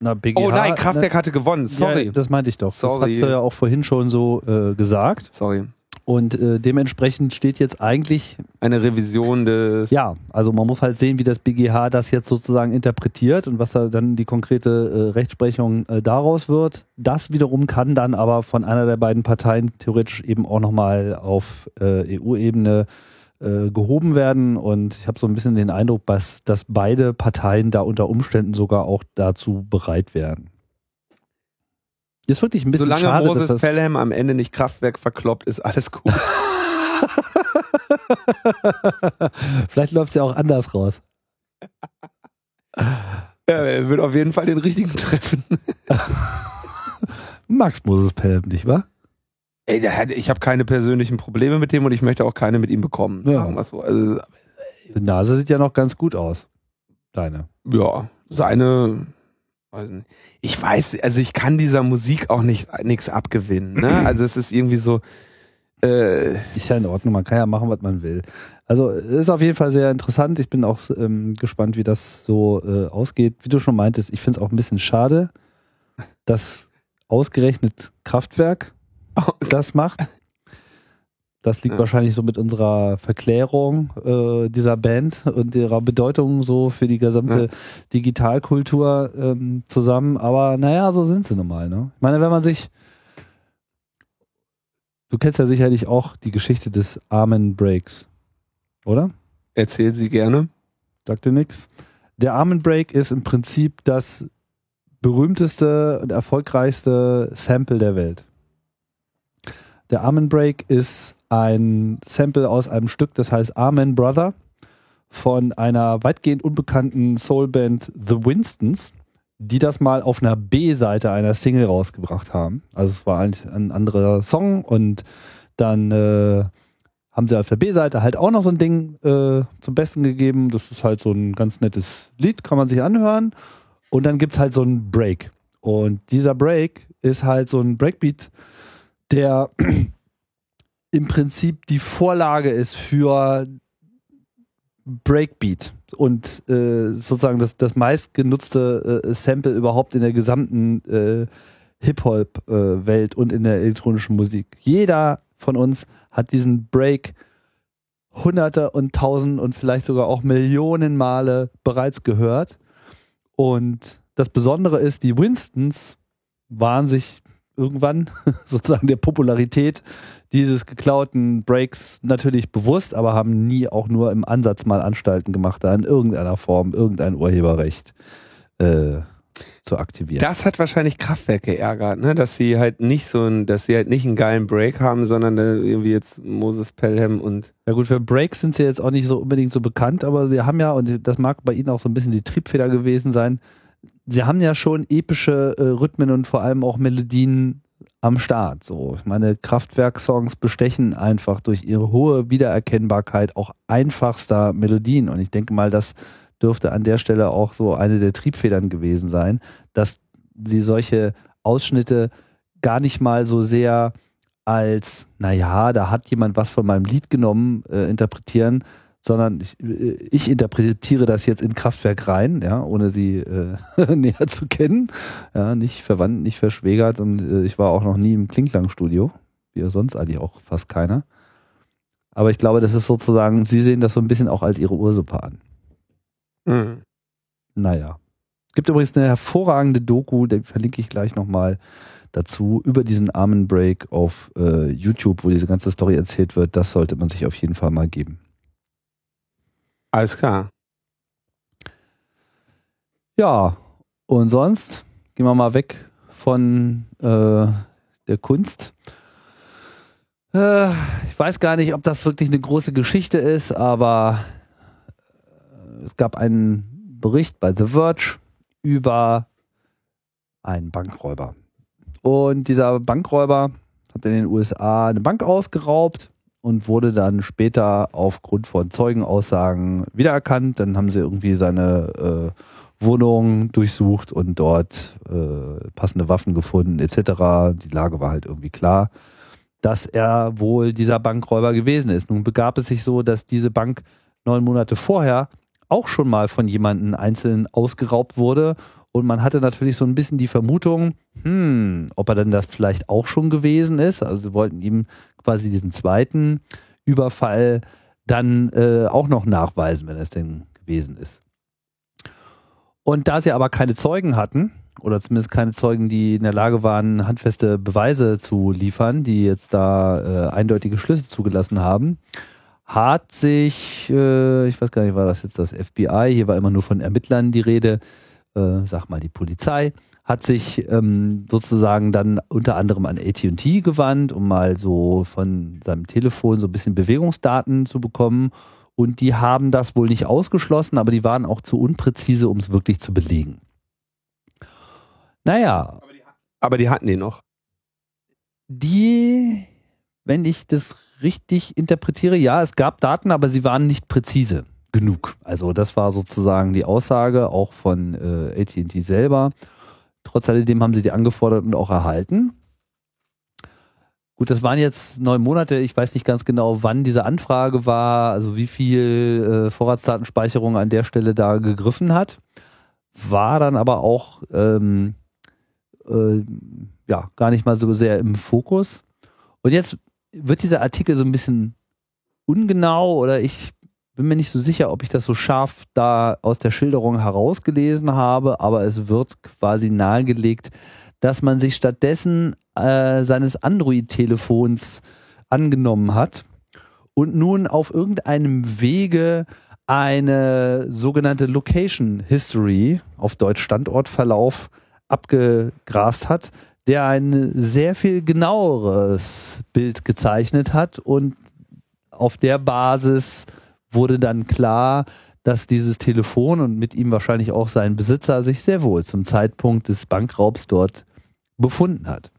Na, BGH, oh nein, Kraftwerk na, hatte gewonnen, sorry. Ja, das meinte ich doch. Sorry. Das hast du ja auch vorhin schon so äh, gesagt. Sorry. Und äh, dementsprechend steht jetzt eigentlich eine Revision des. Ja, also man muss halt sehen, wie das BGH das jetzt sozusagen interpretiert und was da dann die konkrete äh, Rechtsprechung äh, daraus wird. Das wiederum kann dann aber von einer der beiden Parteien theoretisch eben auch nochmal auf äh, EU-Ebene äh, gehoben werden. Und ich habe so ein bisschen den Eindruck, dass, dass beide Parteien da unter Umständen sogar auch dazu bereit wären. Ist wirklich ein bisschen Solange schade, Moses dass das Pelham am Ende nicht Kraftwerk verkloppt, ist alles gut. Vielleicht läuft es ja auch anders raus. Ja, er wird auf jeden Fall den richtigen treffen. Max Moses Pelham, nicht wahr? Ey, hat, ich habe keine persönlichen Probleme mit dem und ich möchte auch keine mit ihm bekommen. Ja. So. Also, Die Nase sieht ja noch ganz gut aus. Deine. Ja, seine ich weiß, also ich kann dieser Musik auch nicht nichts abgewinnen. Ne? Also es ist irgendwie so. Äh ist ja in Ordnung, man kann ja machen, was man will. Also ist auf jeden Fall sehr interessant. Ich bin auch ähm, gespannt, wie das so äh, ausgeht. Wie du schon meintest, ich finde es auch ein bisschen schade, dass ausgerechnet Kraftwerk das macht. Das liegt ja. wahrscheinlich so mit unserer Verklärung äh, dieser Band und ihrer Bedeutung so für die gesamte ja. Digitalkultur ähm, zusammen. Aber naja, so sind sie nun mal. Ne? Ich meine, wenn man sich. Du kennst ja sicherlich auch die Geschichte des Armen Breaks, oder? Erzähl sie gerne. Sagt dir nix. Der Armen Break ist im Prinzip das berühmteste und erfolgreichste Sample der Welt. Der Amen Break ist ein Sample aus einem Stück, das heißt Amen Brother von einer weitgehend unbekannten Soulband The Winstons, die das mal auf einer B-Seite einer Single rausgebracht haben. Also es war eigentlich ein anderer Song und dann äh, haben sie auf der B-Seite halt auch noch so ein Ding äh, zum Besten gegeben. Das ist halt so ein ganz nettes Lied, kann man sich anhören. Und dann gibt es halt so einen Break. Und dieser Break ist halt so ein Breakbeat, der im Prinzip die Vorlage ist für Breakbeat und äh, sozusagen das, das meistgenutzte äh, Sample überhaupt in der gesamten äh, Hip-Hop-Welt und in der elektronischen Musik. Jeder von uns hat diesen Break hunderte und tausend und vielleicht sogar auch Millionen Male bereits gehört. Und das Besondere ist, die Winstons waren sich irgendwann sozusagen der Popularität dieses geklauten Breaks natürlich bewusst, aber haben nie auch nur im Ansatz mal Anstalten gemacht, da in irgendeiner Form irgendein Urheberrecht äh, zu aktivieren. Das hat wahrscheinlich Kraftwerk geärgert, ne? dass sie halt nicht so ein, dass sie halt nicht einen geilen Break haben, sondern irgendwie jetzt Moses Pelham und. Ja gut, für Breaks sind sie jetzt auch nicht so unbedingt so bekannt, aber sie haben ja, und das mag bei ihnen auch so ein bisschen die Triebfeder gewesen sein, sie haben ja schon epische äh, Rhythmen und vor allem auch Melodien am Start. So, ich meine, Kraftwerk-Songs bestechen einfach durch ihre hohe Wiedererkennbarkeit auch einfachster Melodien. Und ich denke mal, das dürfte an der Stelle auch so eine der Triebfedern gewesen sein, dass sie solche Ausschnitte gar nicht mal so sehr als, naja, da hat jemand was von meinem Lied genommen, äh, interpretieren, sondern ich, äh, ich, interpretiere das jetzt in Kraftwerk rein, ja, ohne sie äh, näher zu kennen, ja, nicht verwandt, nicht verschwägert und äh, ich war auch noch nie im Klingklang-Studio, wie sonst eigentlich auch fast keiner. Aber ich glaube, das ist sozusagen, sie sehen das so ein bisschen auch als ihre Ursuppe an. Mhm. Naja. Gibt übrigens eine hervorragende Doku, die verlinke ich gleich nochmal dazu, über diesen armen Break auf äh, YouTube, wo diese ganze Story erzählt wird. Das sollte man sich auf jeden Fall mal geben. Alles klar. Ja, und sonst gehen wir mal weg von äh, der Kunst. Äh, ich weiß gar nicht, ob das wirklich eine große Geschichte ist, aber äh, es gab einen Bericht bei The Verge über einen Bankräuber. Und dieser Bankräuber hat in den USA eine Bank ausgeraubt und wurde dann später aufgrund von Zeugenaussagen wiedererkannt. Dann haben sie irgendwie seine äh, Wohnung durchsucht und dort äh, passende Waffen gefunden etc. Die Lage war halt irgendwie klar, dass er wohl dieser Bankräuber gewesen ist. Nun begab es sich so, dass diese Bank neun Monate vorher auch schon mal von jemandem einzeln ausgeraubt wurde und man hatte natürlich so ein bisschen die Vermutung, hm, ob er denn das vielleicht auch schon gewesen ist. Also sie wollten ihm quasi diesen zweiten Überfall dann äh, auch noch nachweisen, wenn es denn gewesen ist. Und da sie aber keine Zeugen hatten, oder zumindest keine Zeugen, die in der Lage waren, handfeste Beweise zu liefern, die jetzt da äh, eindeutige Schlüsse zugelassen haben, hat sich, äh, ich weiß gar nicht, war das jetzt das FBI, hier war immer nur von Ermittlern die Rede, äh, sag mal die Polizei, hat sich ähm, sozusagen dann unter anderem an AT&T gewandt, um mal so von seinem Telefon so ein bisschen Bewegungsdaten zu bekommen. Und die haben das wohl nicht ausgeschlossen, aber die waren auch zu unpräzise, um es wirklich zu belegen. Naja. Aber die, aber die hatten die noch. Die, wenn ich das richtig interpretiere, ja, es gab Daten, aber sie waren nicht präzise genug. Also das war sozusagen die Aussage auch von äh, AT&T selber. Trotz alledem haben sie die angefordert und auch erhalten. Gut, das waren jetzt neun Monate. Ich weiß nicht ganz genau, wann diese Anfrage war, also wie viel äh, Vorratsdatenspeicherung an der Stelle da gegriffen hat. War dann aber auch ähm, äh, ja gar nicht mal so sehr im Fokus. Und jetzt wird dieser Artikel so ein bisschen ungenau oder ich bin mir nicht so sicher, ob ich das so scharf da aus der Schilderung herausgelesen habe, aber es wird quasi nahegelegt, dass man sich stattdessen äh, seines Android-Telefons angenommen hat und nun auf irgendeinem Wege eine sogenannte Location History, auf Deutsch Standortverlauf, abgegrast hat, der ein sehr viel genaueres Bild gezeichnet hat und auf der Basis wurde dann klar, dass dieses Telefon und mit ihm wahrscheinlich auch sein Besitzer sich sehr wohl zum Zeitpunkt des Bankraubs dort befunden hat.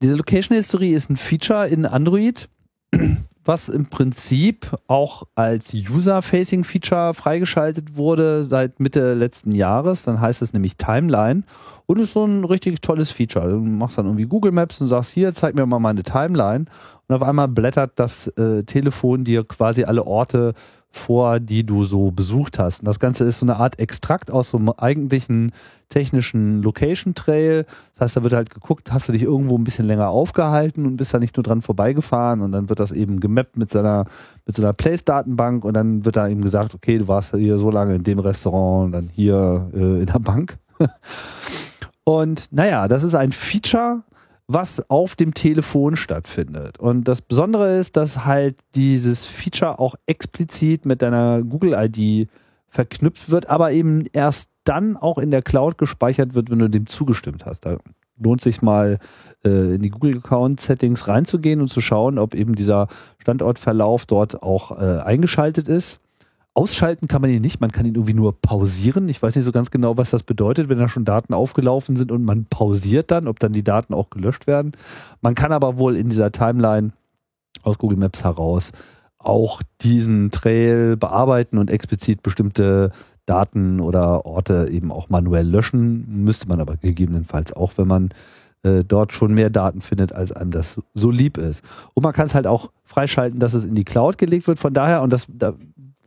Diese Location History ist ein Feature in Android, was im Prinzip auch als User-Facing-Feature freigeschaltet wurde seit Mitte letzten Jahres. Dann heißt es nämlich Timeline und ist so ein richtig tolles Feature. Du machst dann irgendwie Google Maps und sagst, hier, zeig mir mal meine Timeline. Und auf einmal blättert das äh, Telefon dir quasi alle Orte vor, die du so besucht hast. Und das Ganze ist so eine Art Extrakt aus so einem eigentlichen technischen Location Trail. Das heißt, da wird halt geguckt, hast du dich irgendwo ein bisschen länger aufgehalten und bist da nicht nur dran vorbeigefahren und dann wird das eben gemappt mit seiner, mit so einer Place-Datenbank und dann wird da eben gesagt, okay, du warst hier so lange in dem Restaurant und dann hier äh, in der Bank. und naja, das ist ein Feature, was auf dem Telefon stattfindet. Und das Besondere ist, dass halt dieses Feature auch explizit mit deiner Google-ID verknüpft wird, aber eben erst dann auch in der Cloud gespeichert wird, wenn du dem zugestimmt hast. Da lohnt sich mal äh, in die Google-Account-Settings reinzugehen und zu schauen, ob eben dieser Standortverlauf dort auch äh, eingeschaltet ist. Ausschalten kann man ihn nicht, man kann ihn irgendwie nur pausieren. Ich weiß nicht so ganz genau, was das bedeutet, wenn da schon Daten aufgelaufen sind und man pausiert dann, ob dann die Daten auch gelöscht werden. Man kann aber wohl in dieser Timeline aus Google Maps heraus auch diesen Trail bearbeiten und explizit bestimmte Daten oder Orte eben auch manuell löschen. Müsste man aber gegebenenfalls auch, wenn man äh, dort schon mehr Daten findet, als einem das so lieb ist. Und man kann es halt auch freischalten, dass es in die Cloud gelegt wird. Von daher, und das, da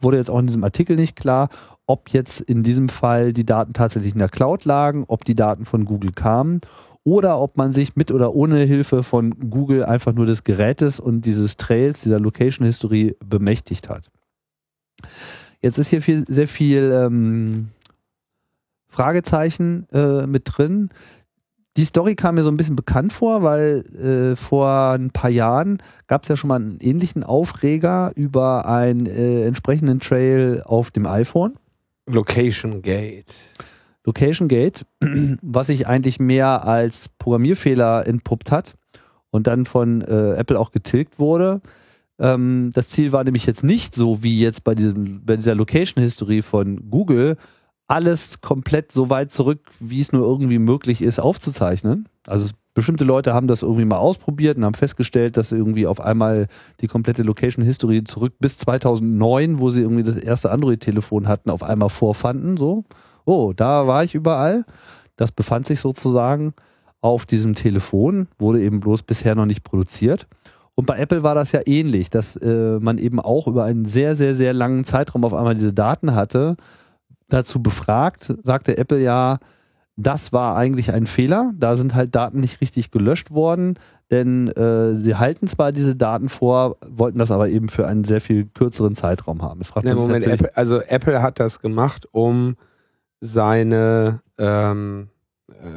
wurde jetzt auch in diesem Artikel nicht klar, ob jetzt in diesem Fall die Daten tatsächlich in der Cloud lagen, ob die Daten von Google kamen oder ob man sich mit oder ohne Hilfe von Google einfach nur des Gerätes und dieses Trails, dieser Location History bemächtigt hat. Jetzt ist hier viel, sehr viel ähm, Fragezeichen äh, mit drin die Story kam mir so ein bisschen bekannt vor, weil äh, vor ein paar Jahren gab es ja schon mal einen ähnlichen Aufreger über einen äh, entsprechenden Trail auf dem iPhone. Location Gate. Location Gate, was sich eigentlich mehr als Programmierfehler entpuppt hat und dann von äh, Apple auch getilgt wurde. Ähm, das Ziel war nämlich jetzt nicht so wie jetzt bei, diesem, bei dieser Location-History von Google, alles komplett so weit zurück, wie es nur irgendwie möglich ist, aufzuzeichnen. Also bestimmte Leute haben das irgendwie mal ausprobiert und haben festgestellt, dass irgendwie auf einmal die komplette Location History zurück bis 2009, wo sie irgendwie das erste Android-Telefon hatten, auf einmal vorfanden. So, oh, da war ich überall. Das befand sich sozusagen auf diesem Telefon, wurde eben bloß bisher noch nicht produziert. Und bei Apple war das ja ähnlich, dass äh, man eben auch über einen sehr, sehr, sehr langen Zeitraum auf einmal diese Daten hatte. Dazu befragt, sagte Apple ja, das war eigentlich ein Fehler. Da sind halt Daten nicht richtig gelöscht worden, denn äh, sie halten zwar diese Daten vor, wollten das aber eben für einen sehr viel kürzeren Zeitraum haben. Nee, Moment, Apple, also Apple hat das gemacht, um seine ähm, äh,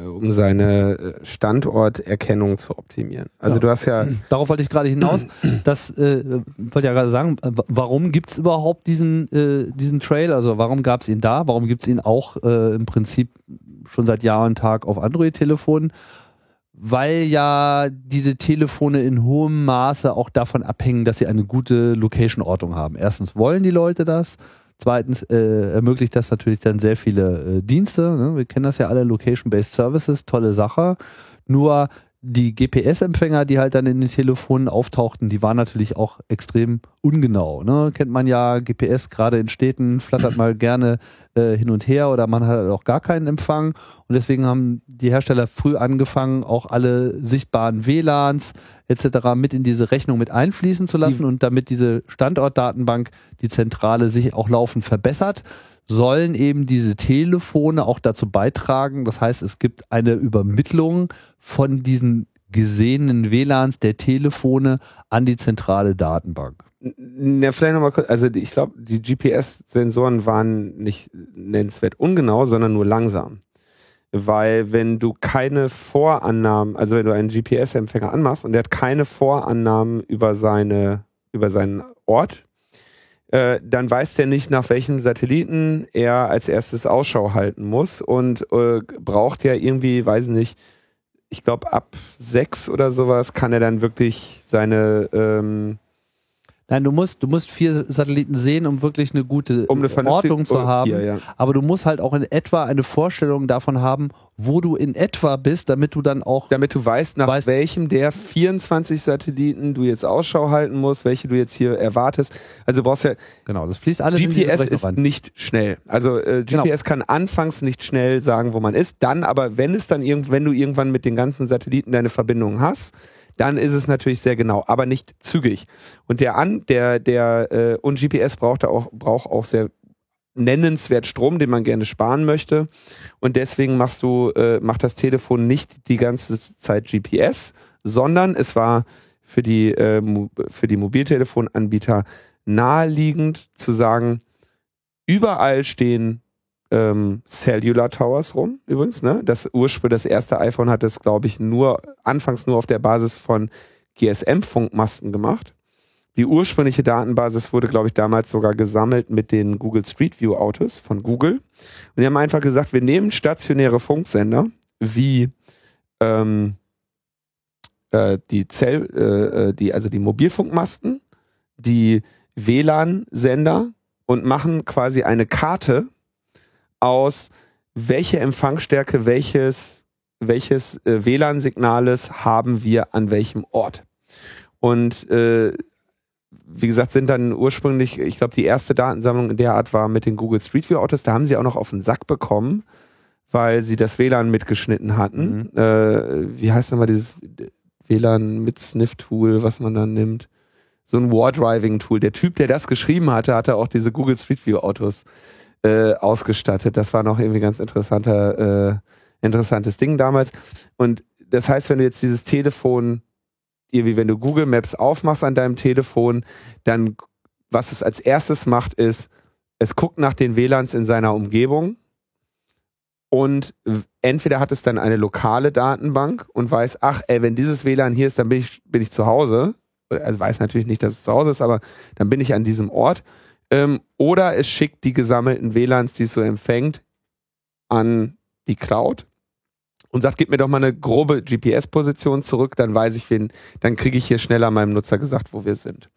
um seine äh, Standorterkennung zu optimieren. Also ja. du hast ja. Darauf wollte ich gerade hinaus. Das äh, wollte ja gerade sagen, warum gibt es überhaupt diesen, äh, diesen Trail? Also warum gab es ihn da? Warum gibt es ihn auch äh, im Prinzip schon seit Jahr und Tag auf Android-Telefonen? Weil ja diese Telefone in hohem Maße auch davon abhängen, dass sie eine gute Location-Ortung haben. Erstens wollen die Leute das Zweitens äh, ermöglicht das natürlich dann sehr viele äh, Dienste. Ne? Wir kennen das ja alle, Location-Based Services, tolle Sache. Nur die GPS-Empfänger, die halt dann in den Telefonen auftauchten, die waren natürlich auch extrem ungenau. Ne? Kennt man ja, GPS gerade in Städten flattert mal gerne äh, hin und her oder man hat halt auch gar keinen Empfang. Und deswegen haben die Hersteller früh angefangen, auch alle sichtbaren WLANs etc. mit in diese Rechnung mit einfließen zu lassen. Und damit diese Standortdatenbank, die Zentrale, sich auch laufend verbessert, sollen eben diese Telefone auch dazu beitragen. Das heißt, es gibt eine Übermittlung von diesen gesehenen WLANs der Telefone an die zentrale Datenbank. Ja, vielleicht nochmal kurz, also ich glaube, die GPS-Sensoren waren nicht nennenswert ungenau, sondern nur langsam. Weil wenn du keine Vorannahmen, also wenn du einen GPS-Empfänger anmachst und der hat keine Vorannahmen über seine, über seinen Ort, äh, dann weiß der nicht, nach welchem Satelliten er als erstes Ausschau halten muss und äh, braucht ja irgendwie, weiß nicht, ich glaube ab sechs oder sowas kann er dann wirklich seine ähm, Nein, du musst, du musst vier Satelliten sehen, um wirklich eine gute um eine Ordnung zu haben. Vier, ja. Aber du musst halt auch in etwa eine Vorstellung davon haben, wo du in etwa bist, damit du dann auch. Damit du weißt, nach weißt, welchem der 24 Satelliten du jetzt Ausschau halten musst, welche du jetzt hier erwartest. Also du brauchst ja. Genau, das fließt alles GPS in ist rein. nicht schnell. Also äh, GPS genau. kann anfangs nicht schnell sagen, wo man ist. Dann aber, wenn es dann irgend, wenn du irgendwann mit den ganzen Satelliten deine Verbindung hast, dann ist es natürlich sehr genau, aber nicht zügig. Und der an, der, der, äh, und GPS braucht auch, braucht auch sehr nennenswert Strom, den man gerne sparen möchte. Und deswegen machst du, äh, macht das Telefon nicht die ganze Zeit GPS, sondern es war für die, äh, für die Mobiltelefonanbieter naheliegend zu sagen, überall stehen ähm, Cellular Towers rum, übrigens. Ne? Das Ursprung, das erste iPhone hat das, glaube ich, nur anfangs nur auf der Basis von GSM-Funkmasten gemacht. Die ursprüngliche Datenbasis wurde, glaube ich, damals sogar gesammelt mit den Google Street View Autos von Google. Und die haben einfach gesagt, wir nehmen stationäre Funksender wie ähm, äh, die Zell, äh, äh die, also die Mobilfunkmasten, die WLAN-Sender und machen quasi eine Karte aus, welche Empfangsstärke welches, welches äh, WLAN-Signales haben wir an welchem Ort. Und äh, wie gesagt, sind dann ursprünglich, ich glaube, die erste Datensammlung in der Art war mit den Google Street View Autos. Da haben sie auch noch auf den Sack bekommen, weil sie das WLAN mitgeschnitten hatten. Mhm. Äh, wie heißt nochmal dieses WLAN mit Sniff-Tool, was man dann nimmt? So ein War-Driving-Tool. Der Typ, der das geschrieben hatte, hatte auch diese Google Street View Autos äh, ausgestattet. Das war noch irgendwie ganz interessanter, äh, interessantes Ding damals. Und das heißt, wenn du jetzt dieses Telefon, irgendwie, wenn du Google Maps aufmachst an deinem Telefon, dann, was es als erstes macht, ist, es guckt nach den WLANs in seiner Umgebung und entweder hat es dann eine lokale Datenbank und weiß, ach, ey, wenn dieses WLAN hier ist, dann bin ich, bin ich zu Hause. Also weiß natürlich nicht, dass es zu Hause ist, aber dann bin ich an diesem Ort. Ähm, oder es schickt die gesammelten WLANs, die es so empfängt, an die Cloud. und sagt, gib mir doch mal eine grobe GPS-Position zurück, dann weiß ich, wen, dann kriege ich hier schneller meinem Nutzer gesagt, wo wir sind.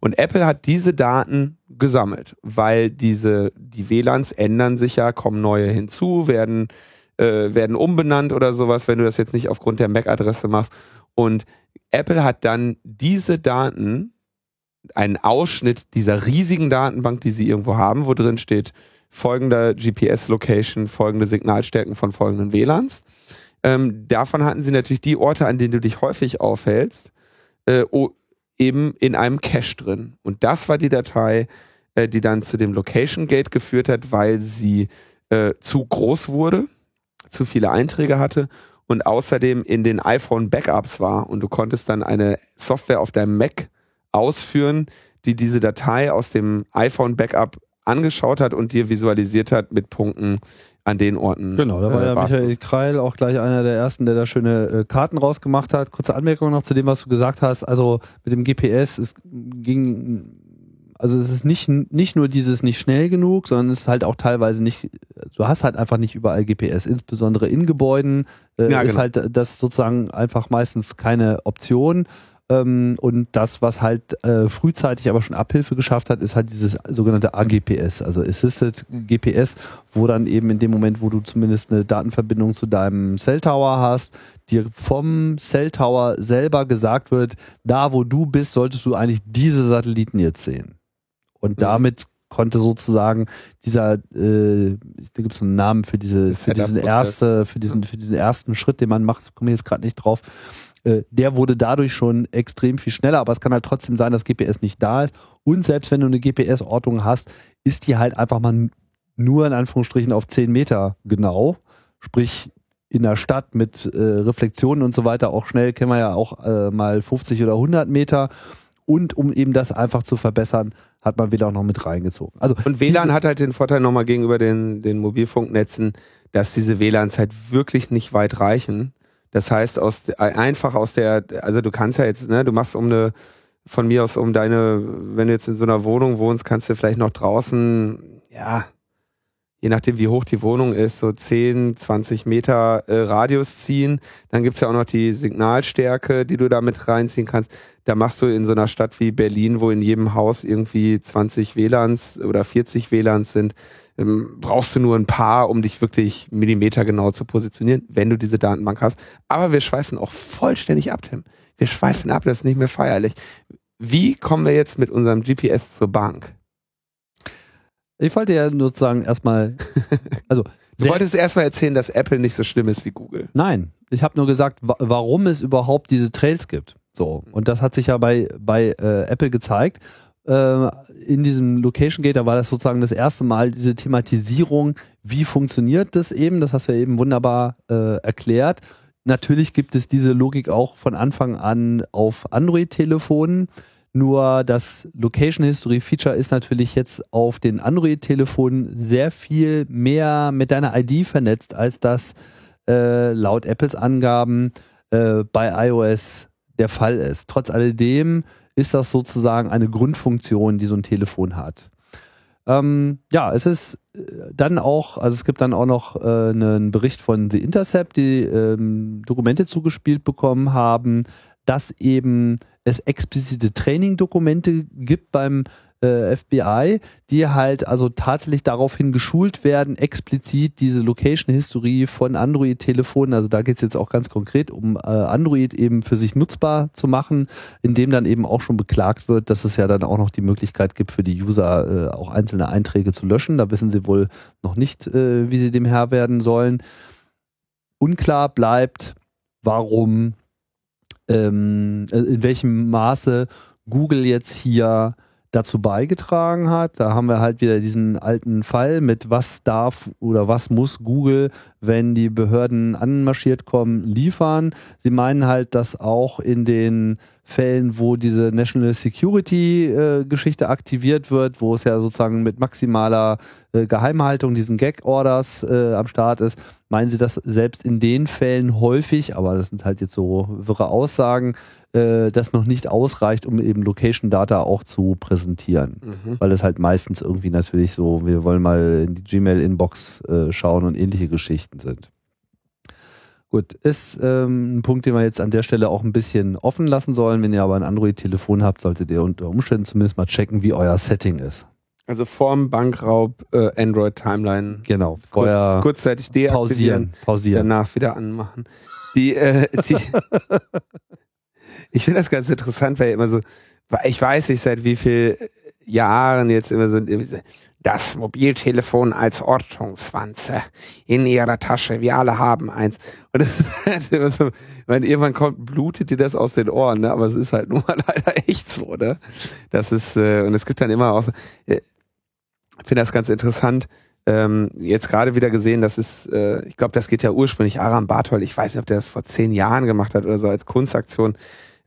Und Apple hat diese Daten gesammelt, weil diese, die WLANs ändern sich ja, kommen neue hinzu, werden, äh, werden umbenannt oder sowas, wenn du das jetzt nicht aufgrund der MAC-Adresse machst. Und Apple hat dann diese Daten, einen Ausschnitt dieser riesigen Datenbank, die sie irgendwo haben, wo drin steht, folgender GPS-Location, folgende Signalstärken von folgenden WLANs ähm, davon hatten sie natürlich die Orte, an denen du dich häufig aufhältst, äh, eben in einem Cache drin. Und das war die Datei, äh, die dann zu dem Location Gate geführt hat, weil sie äh, zu groß wurde, zu viele Einträge hatte und außerdem in den iPhone Backups war. Und du konntest dann eine Software auf deinem Mac ausführen, die diese Datei aus dem iPhone Backup angeschaut hat und dir visualisiert hat mit Punkten, an den Orten. Genau, da war äh, ja Michael Kreil auch gleich einer der ersten, der da schöne äh, Karten rausgemacht hat. Kurze Anmerkung noch zu dem, was du gesagt hast. Also mit dem GPS, es ging, also es ist nicht, nicht nur dieses nicht schnell genug, sondern es ist halt auch teilweise nicht, du hast halt einfach nicht überall GPS, insbesondere in Gebäuden äh, ja, ist genau. halt das sozusagen einfach meistens keine Option. Ähm, und das, was halt äh, frühzeitig aber schon Abhilfe geschafft hat, ist halt dieses sogenannte AGPS, also Assisted GPS, wo dann eben in dem Moment, wo du zumindest eine Datenverbindung zu deinem Cell Tower hast, dir vom Cell Tower selber gesagt wird, da wo du bist, solltest du eigentlich diese Satelliten jetzt sehen. Und mhm. damit konnte sozusagen dieser, äh, da gibt es einen Namen für diese, für diesen erste, für diesen, für diesen ersten Schritt, den man macht, komme ich jetzt gerade nicht drauf äh, der wurde dadurch schon extrem viel schneller, aber es kann halt trotzdem sein, dass GPS nicht da ist. Und selbst wenn du eine GPS-Ortung hast, ist die halt einfach mal nur in Anführungsstrichen auf 10 Meter genau. Sprich, in der Stadt mit äh, Reflexionen und so weiter auch schnell kennen wir ja auch äh, mal 50 oder 100 Meter. Und um eben das einfach zu verbessern, hat man WLAN auch noch mit reingezogen. Also und WLAN hat halt den Vorteil nochmal gegenüber den, den Mobilfunknetzen, dass diese WLANs halt wirklich nicht weit reichen. Das heißt, aus, einfach aus der, also du kannst ja jetzt, ne, du machst um eine, von mir aus um deine, wenn du jetzt in so einer Wohnung wohnst, kannst du vielleicht noch draußen, ja, je nachdem wie hoch die Wohnung ist, so 10, 20 Meter äh, Radius ziehen. Dann gibt's ja auch noch die Signalstärke, die du da mit reinziehen kannst. Da machst du in so einer Stadt wie Berlin, wo in jedem Haus irgendwie 20 WLANs oder 40 WLANs sind, ähm, brauchst du nur ein paar, um dich wirklich millimetergenau zu positionieren, wenn du diese Datenbank hast. Aber wir schweifen auch vollständig ab, Tim. Wir schweifen ab, das ist nicht mehr feierlich. Wie kommen wir jetzt mit unserem GPS zur Bank? Ich wollte ja nur sagen, erstmal, also. Du wolltest erstmal erzählen, dass Apple nicht so schlimm ist wie Google. Nein, ich habe nur gesagt, warum es überhaupt diese Trails gibt. So, und das hat sich ja bei, bei äh, Apple gezeigt in diesem Location Gate, da war das sozusagen das erste Mal diese Thematisierung, wie funktioniert das eben, das hast du ja eben wunderbar äh, erklärt. Natürlich gibt es diese Logik auch von Anfang an auf Android-Telefonen. Nur das Location History Feature ist natürlich jetzt auf den Android-Telefonen sehr viel mehr mit deiner ID vernetzt, als das äh, laut Apples Angaben äh, bei iOS der Fall ist. Trotz alledem ist das sozusagen eine Grundfunktion, die so ein Telefon hat. Ähm, ja, es ist äh, dann auch, also es gibt dann auch noch äh, einen Bericht von The Intercept, die ähm, Dokumente zugespielt bekommen haben, dass eben es explizite Training-Dokumente gibt beim äh, FBI, die halt also tatsächlich daraufhin geschult werden, explizit diese Location-Historie von Android-Telefonen, also da geht es jetzt auch ganz konkret um äh, Android eben für sich nutzbar zu machen, indem dann eben auch schon beklagt wird, dass es ja dann auch noch die Möglichkeit gibt für die User äh, auch einzelne Einträge zu löschen. Da wissen sie wohl noch nicht, äh, wie sie dem Herr werden sollen. Unklar bleibt, warum, ähm, äh, in welchem Maße Google jetzt hier dazu beigetragen hat. Da haben wir halt wieder diesen alten Fall mit was darf oder was muss Google, wenn die Behörden anmarschiert kommen, liefern. Sie meinen halt, dass auch in den Fällen, wo diese National Security äh, Geschichte aktiviert wird, wo es ja sozusagen mit maximaler äh, Geheimhaltung diesen Gag Orders äh, am Start ist, meinen Sie, dass selbst in den Fällen häufig, aber das sind halt jetzt so wirre Aussagen, äh, das noch nicht ausreicht, um eben Location Data auch zu präsentieren. Mhm. Weil es halt meistens irgendwie natürlich so, wir wollen mal in die Gmail-Inbox äh, schauen und ähnliche Geschichten sind. Gut, ist ähm, ein Punkt, den wir jetzt an der Stelle auch ein bisschen offen lassen sollen. Wenn ihr aber ein Android-Telefon habt, solltet ihr unter Umständen zumindest mal checken, wie euer Setting ist. Also vorm Bankraub äh, Android Timeline. Genau. Kurz, kurzzeitig deaktivieren, pausieren, pausieren. danach wieder anmachen. Die, äh, die ich finde das ganz interessant, weil immer so, ich weiß nicht seit wie viel Jahren jetzt immer so, das Mobiltelefon als Ortungswanze in ihrer Tasche. Wir alle haben eins. Und das ist immer so, wenn irgendwann kommt, blutet dir das aus den Ohren, ne? Aber es ist halt nur leider echt so, ne? Das ist, äh, und es gibt dann immer auch, äh, ich finde das ganz interessant, ähm, jetzt gerade wieder gesehen, das ist, äh, ich glaube, das geht ja ursprünglich Aram Barthold, ich weiß nicht, ob der das vor zehn Jahren gemacht hat oder so als Kunstaktion,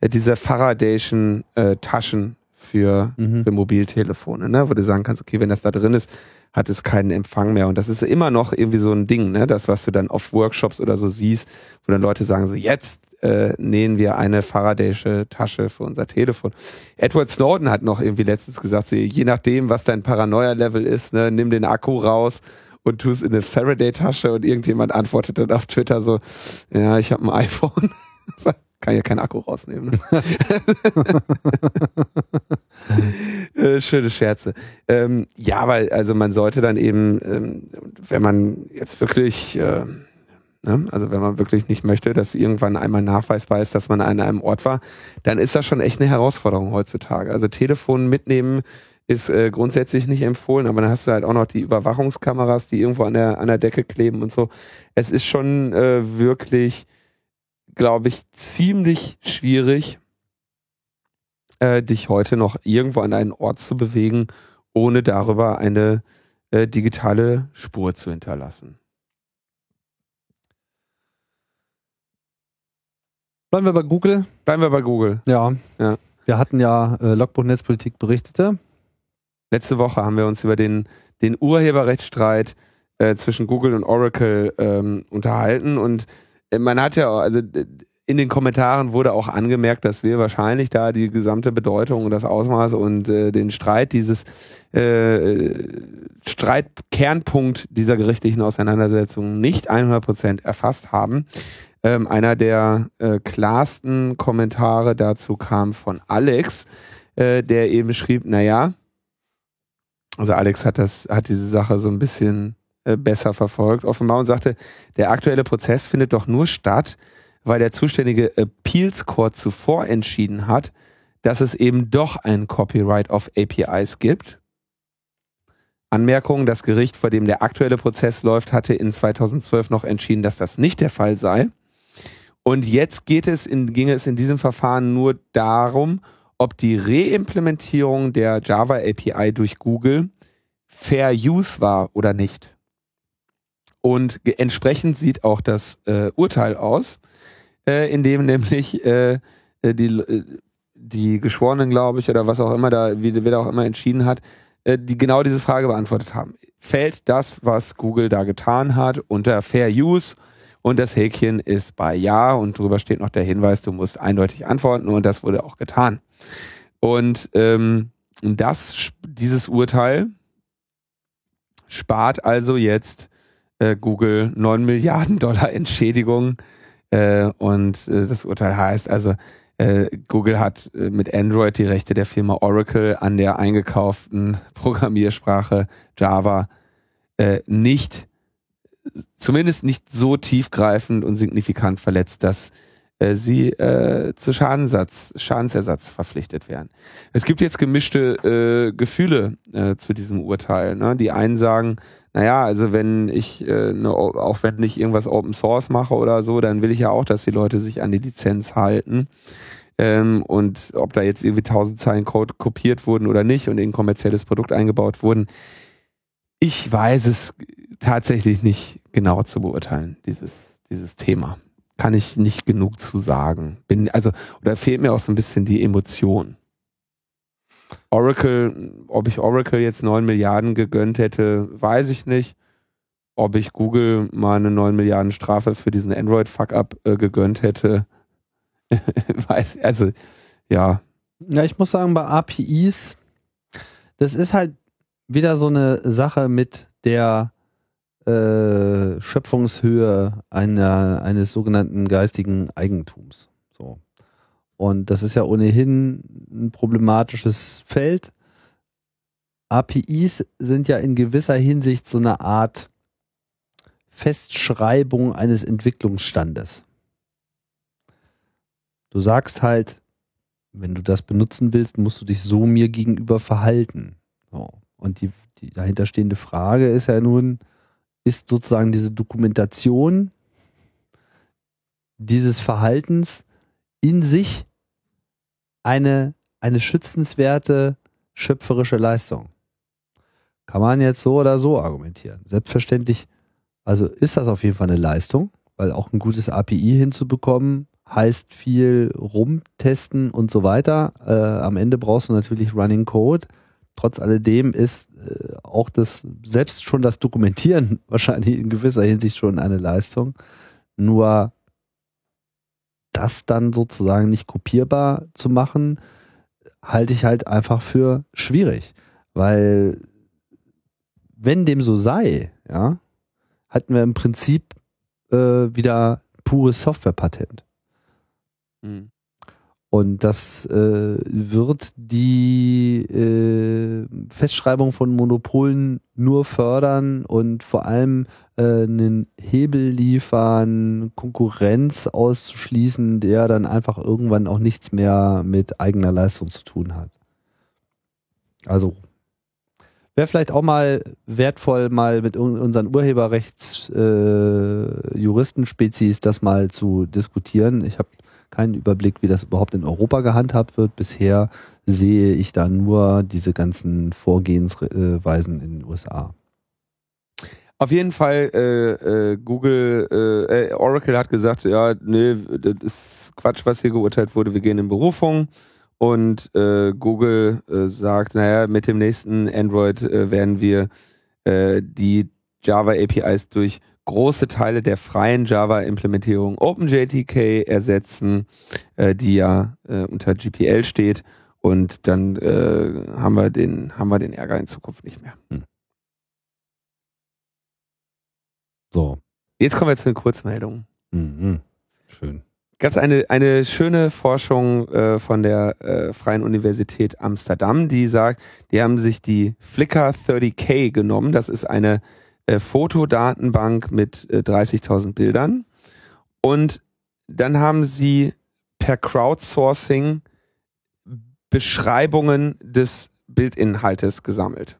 äh, diese Faradayschen äh, Taschen für, Mhm. für Mobiltelefone, ne? wo du sagen kannst, okay, wenn das da drin ist, hat es keinen Empfang mehr. Und das ist immer noch irgendwie so ein Ding, ne? das, was du dann auf Workshops oder so siehst, wo dann Leute sagen, so jetzt äh, nähen wir eine Faradaysche Tasche für unser Telefon. Edward Snowden hat noch irgendwie letztens gesagt, so, je nachdem, was dein Paranoia-Level ist, ne, nimm den Akku raus und tu es in eine Faraday-Tasche und irgendjemand antwortet dann auf Twitter so, ja, ich habe ein iPhone. Kann ja keinen Akku rausnehmen. Ne? äh, schöne Scherze. Ähm, ja, aber also man sollte dann eben, ähm, wenn man jetzt wirklich, äh, ne, also wenn man wirklich nicht möchte, dass irgendwann einmal nachweisbar ist, dass man an einem Ort war, dann ist das schon echt eine Herausforderung heutzutage. Also Telefon mitnehmen ist äh, grundsätzlich nicht empfohlen, aber dann hast du halt auch noch die Überwachungskameras, die irgendwo an der, an der Decke kleben und so. Es ist schon äh, wirklich, glaube ich, ziemlich schwierig, äh, dich heute noch irgendwo an einen Ort zu bewegen, ohne darüber eine äh, digitale Spur zu hinterlassen. Bleiben wir bei Google. Bleiben wir bei Google. Ja. Ja. Wir hatten ja äh, Logbuch Netzpolitik berichtete. Letzte Woche haben wir uns über den, den Urheberrechtsstreit äh, zwischen Google und Oracle ähm, unterhalten und man hat ja, also in den Kommentaren wurde auch angemerkt, dass wir wahrscheinlich da die gesamte Bedeutung und das Ausmaß und äh, den Streit dieses äh, Streitkernpunkt dieser gerichtlichen Auseinandersetzung nicht 100% erfasst haben. Ähm, einer der äh, klarsten Kommentare dazu kam von Alex, äh, der eben schrieb, naja, also Alex hat das, hat diese Sache so ein bisschen besser verfolgt, offenbar und sagte, der aktuelle Prozess findet doch nur statt, weil der zuständige Appeals Court zuvor entschieden hat, dass es eben doch ein Copyright of APIs gibt. Anmerkung, das Gericht, vor dem der aktuelle Prozess läuft, hatte in 2012 noch entschieden, dass das nicht der Fall sei. Und jetzt geht es in, ginge es in diesem Verfahren nur darum, ob die Reimplementierung der Java API durch Google Fair Use war oder nicht. Und entsprechend sieht auch das äh, Urteil aus, äh, in dem nämlich äh, äh, die, äh, die Geschworenen, glaube ich, oder was auch immer da, wie wer da auch immer entschieden hat, äh, die genau diese Frage beantwortet haben. Fällt das, was Google da getan hat, unter Fair Use? Und das Häkchen ist bei Ja und drüber steht noch der Hinweis, du musst eindeutig antworten und das wurde auch getan. Und ähm, das, dieses Urteil spart also jetzt äh, Google 9 Milliarden Dollar Entschädigung. Äh, und äh, das Urteil heißt also, äh, Google hat äh, mit Android die Rechte der Firma Oracle an der eingekauften Programmiersprache Java äh, nicht, zumindest nicht so tiefgreifend und signifikant verletzt, dass sie äh, zu Schadensatz, Schadensersatz verpflichtet werden. Es gibt jetzt gemischte äh, Gefühle äh, zu diesem Urteil. Ne? Die einen sagen, naja, also wenn ich, äh, ne, auch wenn ich irgendwas Open Source mache oder so, dann will ich ja auch, dass die Leute sich an die Lizenz halten. Ähm, und ob da jetzt irgendwie tausend Zeilen Code kopiert wurden oder nicht und in ein kommerzielles Produkt eingebaut wurden, ich weiß es tatsächlich nicht genau zu beurteilen, dieses, dieses Thema. Kann ich nicht genug zu sagen. Bin, also, oder fehlt mir auch so ein bisschen die Emotion. Oracle, ob ich Oracle jetzt 9 Milliarden gegönnt hätte, weiß ich nicht. Ob ich Google mal eine 9 Milliarden Strafe für diesen Android-Fuck-Up äh, gegönnt hätte, weiß, also, ja. Ja, ich muss sagen, bei APIs, das ist halt wieder so eine Sache mit der äh, Schöpfungshöhe einer, eines sogenannten geistigen Eigentums. Und das ist ja ohnehin ein problematisches Feld. APIs sind ja in gewisser Hinsicht so eine Art Festschreibung eines Entwicklungsstandes. Du sagst halt, wenn du das benutzen willst, musst du dich so mir gegenüber verhalten. So. Und die, die dahinterstehende Frage ist ja nun, ist sozusagen diese Dokumentation dieses Verhaltens in sich eine, eine schützenswerte schöpferische Leistung. Kann man jetzt so oder so argumentieren. Selbstverständlich, also ist das auf jeden Fall eine Leistung, weil auch ein gutes API hinzubekommen heißt viel rumtesten und so weiter. Äh, am Ende brauchst du natürlich Running Code. Trotz alledem ist äh, auch das, selbst schon das Dokumentieren wahrscheinlich in gewisser Hinsicht schon eine Leistung. Nur das dann sozusagen nicht kopierbar zu machen, halte ich halt einfach für schwierig. Weil wenn dem so sei, ja, hatten wir im Prinzip äh, wieder pures Softwarepatent. Mhm. Und das äh, wird die äh, Festschreibung von Monopolen nur fördern und vor allem äh, einen Hebel liefern, Konkurrenz auszuschließen, der dann einfach irgendwann auch nichts mehr mit eigener Leistung zu tun hat. Also wäre vielleicht auch mal wertvoll, mal mit unseren Urheberrechtsjuristenspezies äh, das mal zu diskutieren. Ich habe keinen Überblick, wie das überhaupt in Europa gehandhabt wird. Bisher sehe ich da nur diese ganzen Vorgehensweisen in den USA. Auf jeden Fall, äh, äh, Google, äh, äh, Oracle hat gesagt, ja, nee, das ist Quatsch, was hier geurteilt wurde, wir gehen in Berufung. Und äh, Google äh, sagt, naja, mit dem nächsten Android werden wir die Java APIs durch große Teile der freien Java-Implementierung OpenJTK ersetzen, äh, die ja äh, unter GPL steht. Und dann äh, haben wir den haben wir den Ärger in Zukunft nicht mehr. Hm. So. Jetzt kommen wir zu den Kurzmeldungen. Mhm. Schön. Ganz eine, eine schöne Forschung äh, von der äh, Freien Universität Amsterdam, die sagt, die haben sich die Flickr 30K genommen. Das ist eine äh, Fotodatenbank mit äh, 30.000 Bildern. Und dann haben sie per Crowdsourcing Beschreibungen des Bildinhaltes gesammelt.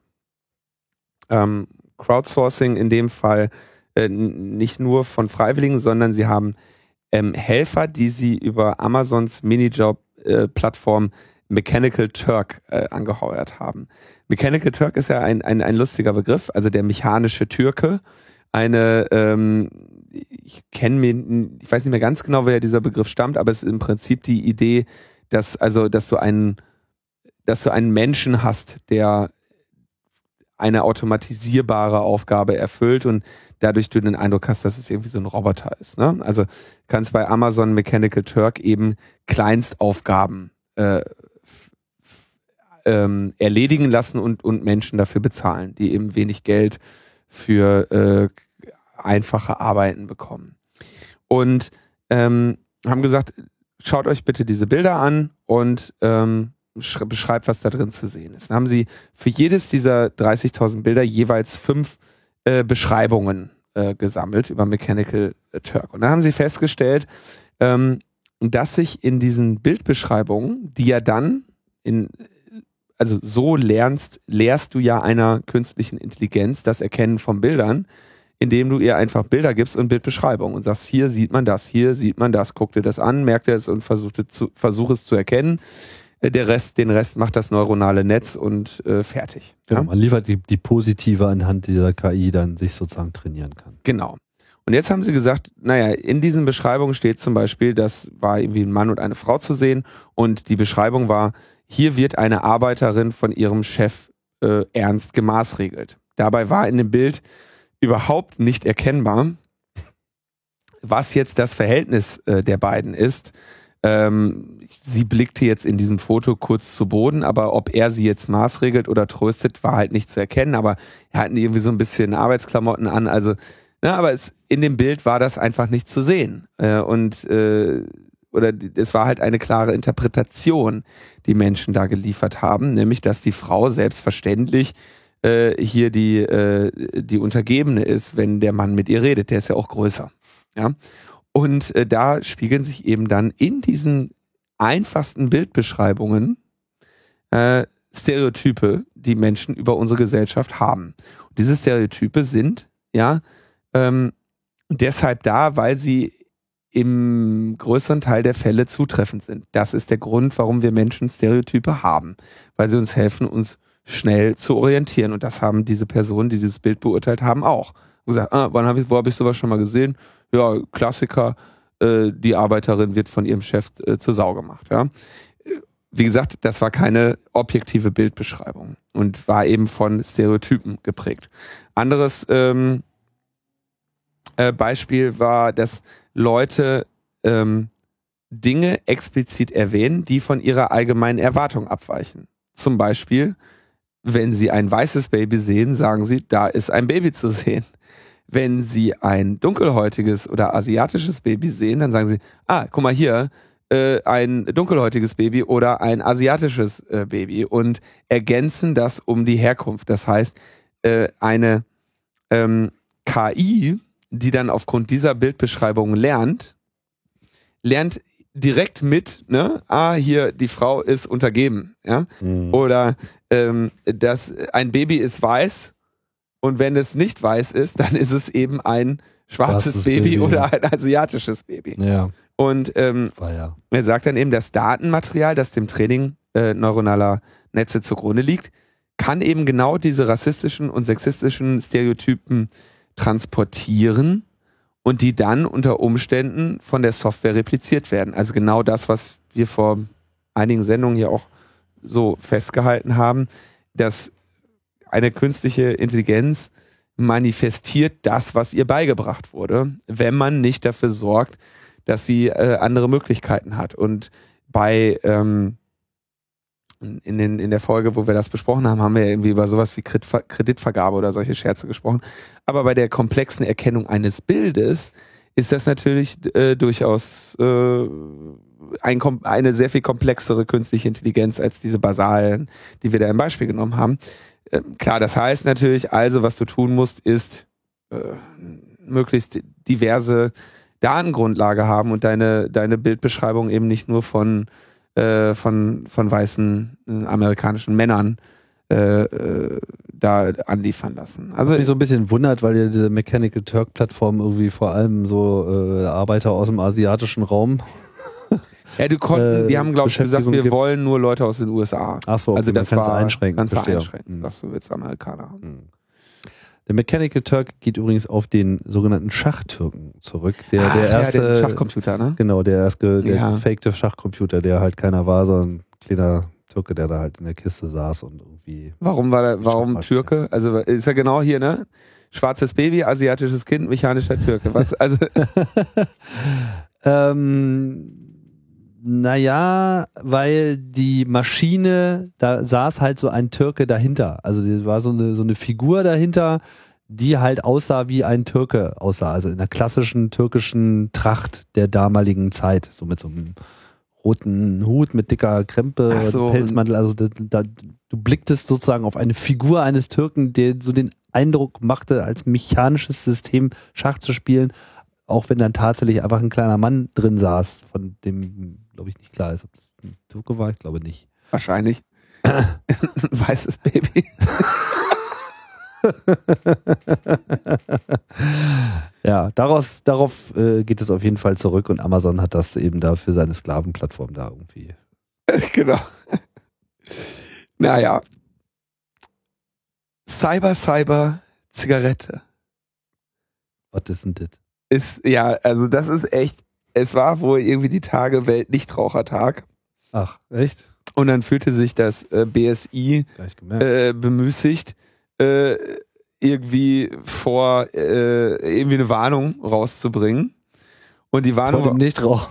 Ähm, Crowdsourcing in dem Fall äh, nicht nur von Freiwilligen, sondern sie haben ähm, Helfer, die sie über Amazons Minijob-Plattform äh, Mechanical Turk äh, angeheuert haben. Mechanical Turk ist ja ein, ein, ein lustiger Begriff, also der mechanische Türke. Eine, ähm, ich kenne mir, ich weiß nicht mehr ganz genau, woher dieser Begriff stammt, aber es ist im Prinzip die Idee, dass, also, dass du einen, dass du einen Menschen hast, der eine automatisierbare Aufgabe erfüllt und dadurch du den Eindruck hast, dass es irgendwie so ein Roboter ist. Ne? Also kannst bei Amazon Mechanical Turk eben Kleinstaufgaben äh, ähm, erledigen lassen und, und Menschen dafür bezahlen, die eben wenig Geld für äh, einfache Arbeiten bekommen. Und ähm, haben gesagt, schaut euch bitte diese Bilder an und ähm, beschreibt, was da drin zu sehen ist. Dann haben sie für jedes dieser 30.000 Bilder jeweils fünf äh, Beschreibungen äh, gesammelt über Mechanical Turk. Und dann haben sie festgestellt, ähm, dass sich in diesen Bildbeschreibungen, die ja dann in also so lernst, lehrst du ja einer künstlichen Intelligenz das Erkennen von Bildern, indem du ihr einfach Bilder gibst und Bildbeschreibung und sagst, hier sieht man das, hier sieht man das, guck dir das an, merkt er es und versucht zu, versuch es zu erkennen. Äh, der Rest, den Rest macht das neuronale Netz und äh, fertig. Genau, ja? man liefert die, die positive anhand dieser KI dann sich sozusagen trainieren kann. Genau. Und jetzt haben sie gesagt, naja, in diesen Beschreibungen steht zum Beispiel, das war irgendwie ein Mann und eine Frau zu sehen und die Beschreibung war, hier wird eine Arbeiterin von ihrem Chef äh, ernst gemaßregelt. Dabei war in dem Bild überhaupt nicht erkennbar, was jetzt das Verhältnis äh, der beiden ist. Ähm, sie blickte jetzt in diesem Foto kurz zu Boden, aber ob er sie jetzt maßregelt oder tröstet, war halt nicht zu erkennen. Aber er hatten irgendwie so ein bisschen Arbeitsklamotten an. Also, na, aber es, in dem Bild war das einfach nicht zu sehen. Äh, und äh, oder es war halt eine klare Interpretation, die Menschen da geliefert haben, nämlich dass die Frau selbstverständlich äh, hier die äh, die Untergebene ist, wenn der Mann mit ihr redet. Der ist ja auch größer. Ja. Und äh, da spiegeln sich eben dann in diesen einfachsten Bildbeschreibungen äh, Stereotype, die Menschen über unsere Gesellschaft haben. Und diese Stereotype sind ja ähm, deshalb da, weil sie im größeren Teil der Fälle zutreffend sind. Das ist der Grund, warum wir Menschen Stereotype haben, weil sie uns helfen, uns schnell zu orientieren. Und das haben diese Personen, die dieses Bild beurteilt haben, auch. Und gesagt, ah, wann hab ich, wo habe ich sowas schon mal gesehen? Ja, Klassiker, äh, die Arbeiterin wird von ihrem Chef äh, zur Sau gemacht. Ja? Wie gesagt, das war keine objektive Bildbeschreibung und war eben von Stereotypen geprägt. Anderes ähm, äh, Beispiel war, dass Leute ähm, Dinge explizit erwähnen, die von ihrer allgemeinen Erwartung abweichen. Zum Beispiel, wenn sie ein weißes Baby sehen, sagen sie, da ist ein Baby zu sehen. Wenn sie ein dunkelhäutiges oder asiatisches Baby sehen, dann sagen sie, ah, guck mal hier, äh, ein dunkelhäutiges Baby oder ein asiatisches äh, Baby und ergänzen das um die Herkunft. Das heißt, äh, eine ähm, KI, die dann aufgrund dieser Bildbeschreibung lernt, lernt direkt mit, ne, ah, hier, die Frau ist untergeben, ja, mhm. oder ähm, das, ein Baby ist weiß und wenn es nicht weiß ist, dann ist es eben ein schwarzes Baby, Baby, oder ein asiatisches Baby. Ja. Und ähm, ja. er sagt dann eben, das Datenmaterial, das dem Training äh, neuronaler Netze zugrunde liegt, kann eben genau diese rassistischen und sexistischen Stereotypen transportieren und die dann unter Umständen von der Software repliziert werden. Also genau das, was wir vor einigen Sendungen hier auch so festgehalten haben, dass eine künstliche Intelligenz manifestiert das, was ihr beigebracht wurde, wenn man nicht dafür sorgt, dass sie äh, andere Möglichkeiten hat. Und bei ähm, in, den, in der Folge, wo wir das besprochen haben, haben wir irgendwie über sowas wie Kreditvergabe oder solche Scherze gesprochen. Aber bei der komplexen Erkennung eines Bildes ist das natürlich äh, durchaus äh, ein, eine sehr viel komplexere künstliche Intelligenz als diese basalen, die wir da im Beispiel genommen haben. Ähm, klar, das heißt natürlich, also was du tun musst, ist äh, möglichst diverse Datengrundlage haben und deine, deine Bildbeschreibung eben nicht nur von, äh, von, von weißen äh, amerikanischen Männern äh, äh, da anliefern lassen. Also Was mich so ein bisschen wundert, weil ja diese Mechanical Turk Plattform irgendwie vor allem so äh, Arbeiter aus dem asiatischen Raum ja, du konnten, die äh, haben, glaube ich, gesagt, wir gibt. wollen nur Leute aus den USA. Ach so, okay, also das war einschränken. Kannst du einschränken, mhm. dass du jetzt Amerikaner haben. Mhm. Der Mechanical Turk geht übrigens auf den sogenannten Schachtürken zurück. Der, Ach, der erste ja, Schachcomputer, ne? Genau, der erste der ja. gefakte Schachcomputer, der halt keiner war, sondern ein kleiner Türke, der da halt in der Kiste saß und irgendwie. Warum war der, warum Türke? Also ist ja genau hier, ne? Schwarzes Baby, asiatisches Kind, mechanischer Türke. Was, also. ähm, naja, weil die Maschine, da saß halt so ein Türke dahinter. Also die war so eine, so eine Figur dahinter, die halt aussah wie ein Türke aussah. Also in der klassischen türkischen Tracht der damaligen Zeit. So mit so einem roten Hut mit dicker Krempe, so, Pelzmantel. Also da, da, du blicktest sozusagen auf eine Figur eines Türken, der so den Eindruck machte, als mechanisches System Schach zu spielen, auch wenn dann tatsächlich einfach ein kleiner Mann drin saß, von dem glaube ich, nicht klar ist, ob das ein Türke war. Ich glaube nicht. Wahrscheinlich. ein weißes Baby. ja, daraus, darauf äh, geht es auf jeden Fall zurück und Amazon hat das eben da für seine Sklavenplattform da irgendwie. genau. Naja. Cyber, Cyber, Zigarette. Was ist denn das? Ist, ja, also das ist echt, es war wohl irgendwie die Tage Weltnichtrauchertag. Ach, echt? Und dann fühlte sich das äh, BSI äh, bemüßigt, äh, irgendwie vor äh, irgendwie eine Warnung rauszubringen. Und die Warnung. Vor dem Nichtrauch.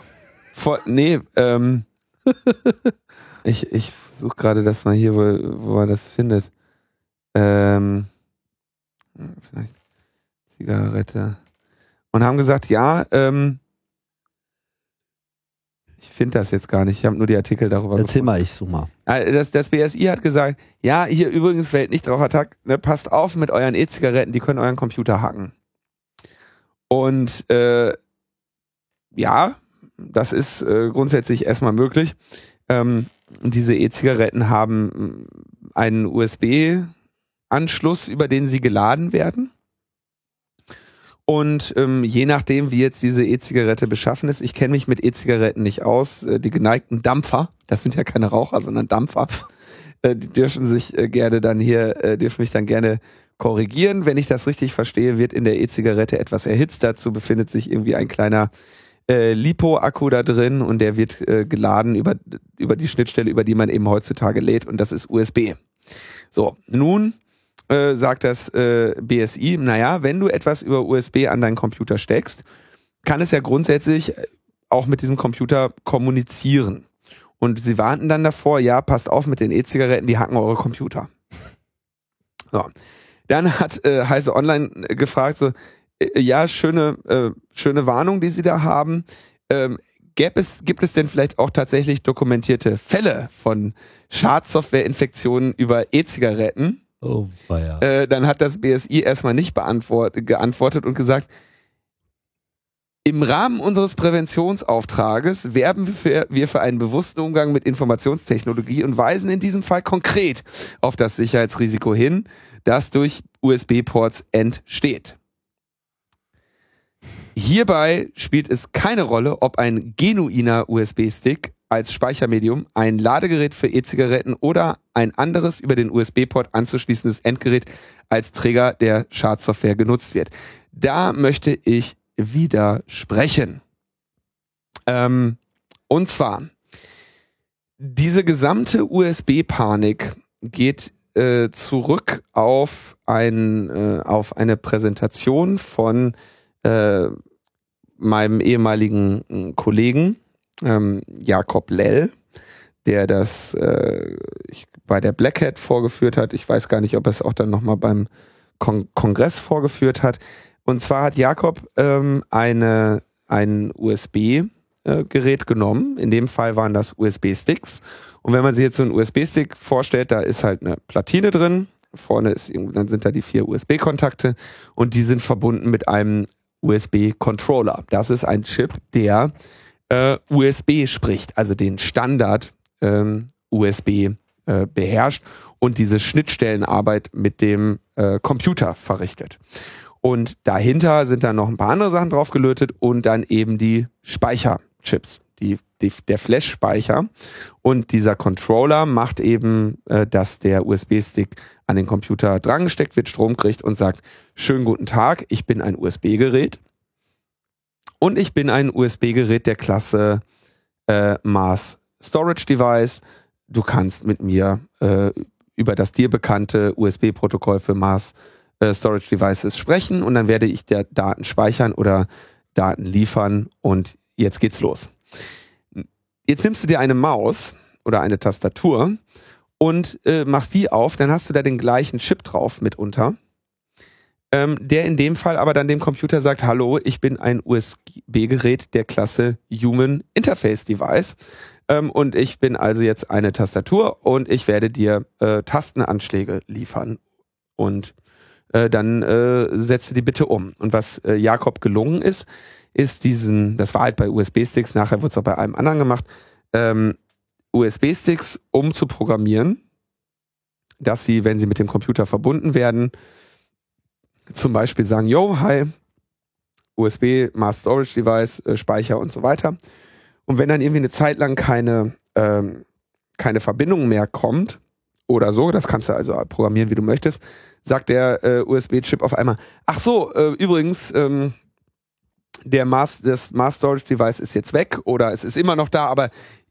Vor, nee, ähm, ich ich suche gerade das mal hier, wo, wo man das findet. Ähm, vielleicht Zigarette. Und haben gesagt, ja, ähm, ich finde das jetzt gar nicht. Ich habe nur die Artikel darüber Erzähl mal, ich such mal. Ah, Das, das BSI hat gesagt, ja, hier übrigens Weltnichtrauchertag, ne, passt auf mit euren E-Zigaretten, die können euren Computer hacken. Und äh, ja, das ist äh, grundsätzlich erstmal möglich. Ähm, diese E-Zigaretten haben einen USB-Anschluss, über den sie geladen werden. Und ähm, je nachdem, wie jetzt diese E-Zigarette beschaffen ist, ich kenne mich mit E-Zigaretten nicht aus, äh, die geneigten Dampfer, das sind ja keine Raucher, sondern Dampfer, äh, die dürfen sich äh, gerne dann hier, äh, dürfen mich dann gerne korrigieren. Wenn ich das richtig verstehe, wird in der E-Zigarette etwas erhitzt. Dazu befindet sich irgendwie ein kleiner äh, Lipo-Akku da drin und der wird äh, geladen über, über die Schnittstelle, über die man eben heutzutage lädt und das ist USB. So, nun äh, sagt das äh, BSI, naja, wenn du etwas über USB an deinen Computer steckst, kann es ja grundsätzlich auch mit diesem Computer kommunizieren. Und sie warnten dann davor, ja, passt auf mit den E-Zigaretten, die hacken eure Computer. So. Dann hat äh, Heise Online gefragt, so, äh, ja, schöne, äh, schöne Warnung, die sie da haben. Ähm, gäb es, gibt es denn vielleicht auch tatsächlich dokumentierte Fälle von Schadsoftware-Infektionen über E-Zigaretten? Oh. Äh, dann hat das BSI erstmal nicht geantwortet und gesagt, im Rahmen unseres Präventionsauftrages werben wir für einen bewussten Umgang mit Informationstechnologie und weisen in diesem Fall konkret auf das Sicherheitsrisiko hin, das durch USB-Ports entsteht. Hierbei spielt es keine Rolle, ob ein genuiner USB-Stick als Speichermedium, ein Ladegerät für E-Zigaretten oder ein anderes über den USB-Port anzuschließendes Endgerät als Träger der Schadsoftware genutzt wird. Da möchte ich widersprechen. Ähm, und zwar, diese gesamte USB-Panik geht äh, zurück auf, ein, äh, auf eine Präsentation von äh, meinem ehemaligen äh, Kollegen ähm, Jakob Lell, der das äh, bei der Black Hat vorgeführt hat. Ich weiß gar nicht, ob er es auch dann nochmal beim Kon Kongress vorgeführt hat. Und zwar hat Jakob ähm, eine, ein USB-Gerät äh, genommen. In dem Fall waren das USB-Sticks. Und wenn man sich jetzt so einen USB-Stick vorstellt, da ist halt eine Platine drin. Vorne ist, dann sind da die vier USB-Kontakte und die sind verbunden mit einem USB-Controller. Das ist ein Chip, der äh, USB spricht, also den Standard ähm, USB äh, beherrscht und diese Schnittstellenarbeit mit dem äh, Computer verrichtet. Und dahinter sind dann noch ein paar andere Sachen drauf gelötet und dann eben die Speicherchips, die, die, der Flash-Speicher. Und dieser Controller macht eben, äh, dass der USB-Stick an den Computer drangesteckt wird, Strom kriegt und sagt, schönen guten Tag, ich bin ein USB-Gerät. Und ich bin ein USB-Gerät der Klasse äh, Mars Storage Device. Du kannst mit mir äh, über das dir bekannte USB-Protokoll für Mars äh, Storage Devices sprechen und dann werde ich dir Daten speichern oder Daten liefern und jetzt geht's los. Jetzt nimmst du dir eine Maus oder eine Tastatur und äh, machst die auf, dann hast du da den gleichen Chip drauf mitunter ähm, der in dem Fall aber dann dem Computer sagt, hallo, ich bin ein USB-Gerät der Klasse Human Interface Device ähm, und ich bin also jetzt eine Tastatur und ich werde dir äh, Tastenanschläge liefern und äh, dann äh, setze die bitte um. Und was äh, Jakob gelungen ist, ist diesen, das war halt bei USB-Sticks, nachher wird es auch bei einem anderen gemacht, ähm, USB-Sticks umzuprogrammieren, dass sie, wenn sie mit dem Computer verbunden werden, zum Beispiel sagen, yo, hi, USB, Mass Storage Device, äh, Speicher und so weiter. Und wenn dann irgendwie eine Zeit lang keine, ähm, keine Verbindung mehr kommt oder so, das kannst du also programmieren, wie du möchtest, sagt der äh, USB-Chip auf einmal, ach so, äh, übrigens, ähm, der Mass, das Mass Storage Device ist jetzt weg oder es ist immer noch da, aber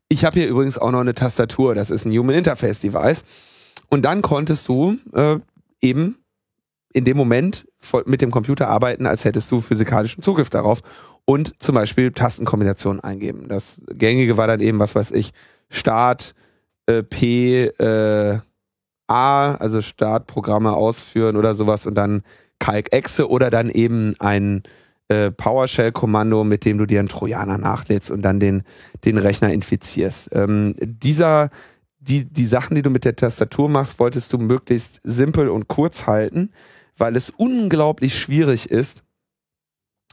ich habe hier übrigens auch noch eine Tastatur, das ist ein Human Interface Device. Und dann konntest du äh, eben in dem Moment mit dem Computer arbeiten, als hättest du physikalischen Zugriff darauf und zum Beispiel Tastenkombinationen eingeben. Das gängige war dann eben, was weiß ich, Start äh, P äh, A, also Startprogramme ausführen oder sowas und dann Kalk-Exe oder dann eben ein äh, PowerShell-Kommando, mit dem du dir einen Trojaner nachlädst und dann den, den Rechner infizierst. Ähm, dieser, die, die Sachen, die du mit der Tastatur machst, wolltest du möglichst simpel und kurz halten, weil es unglaublich schwierig ist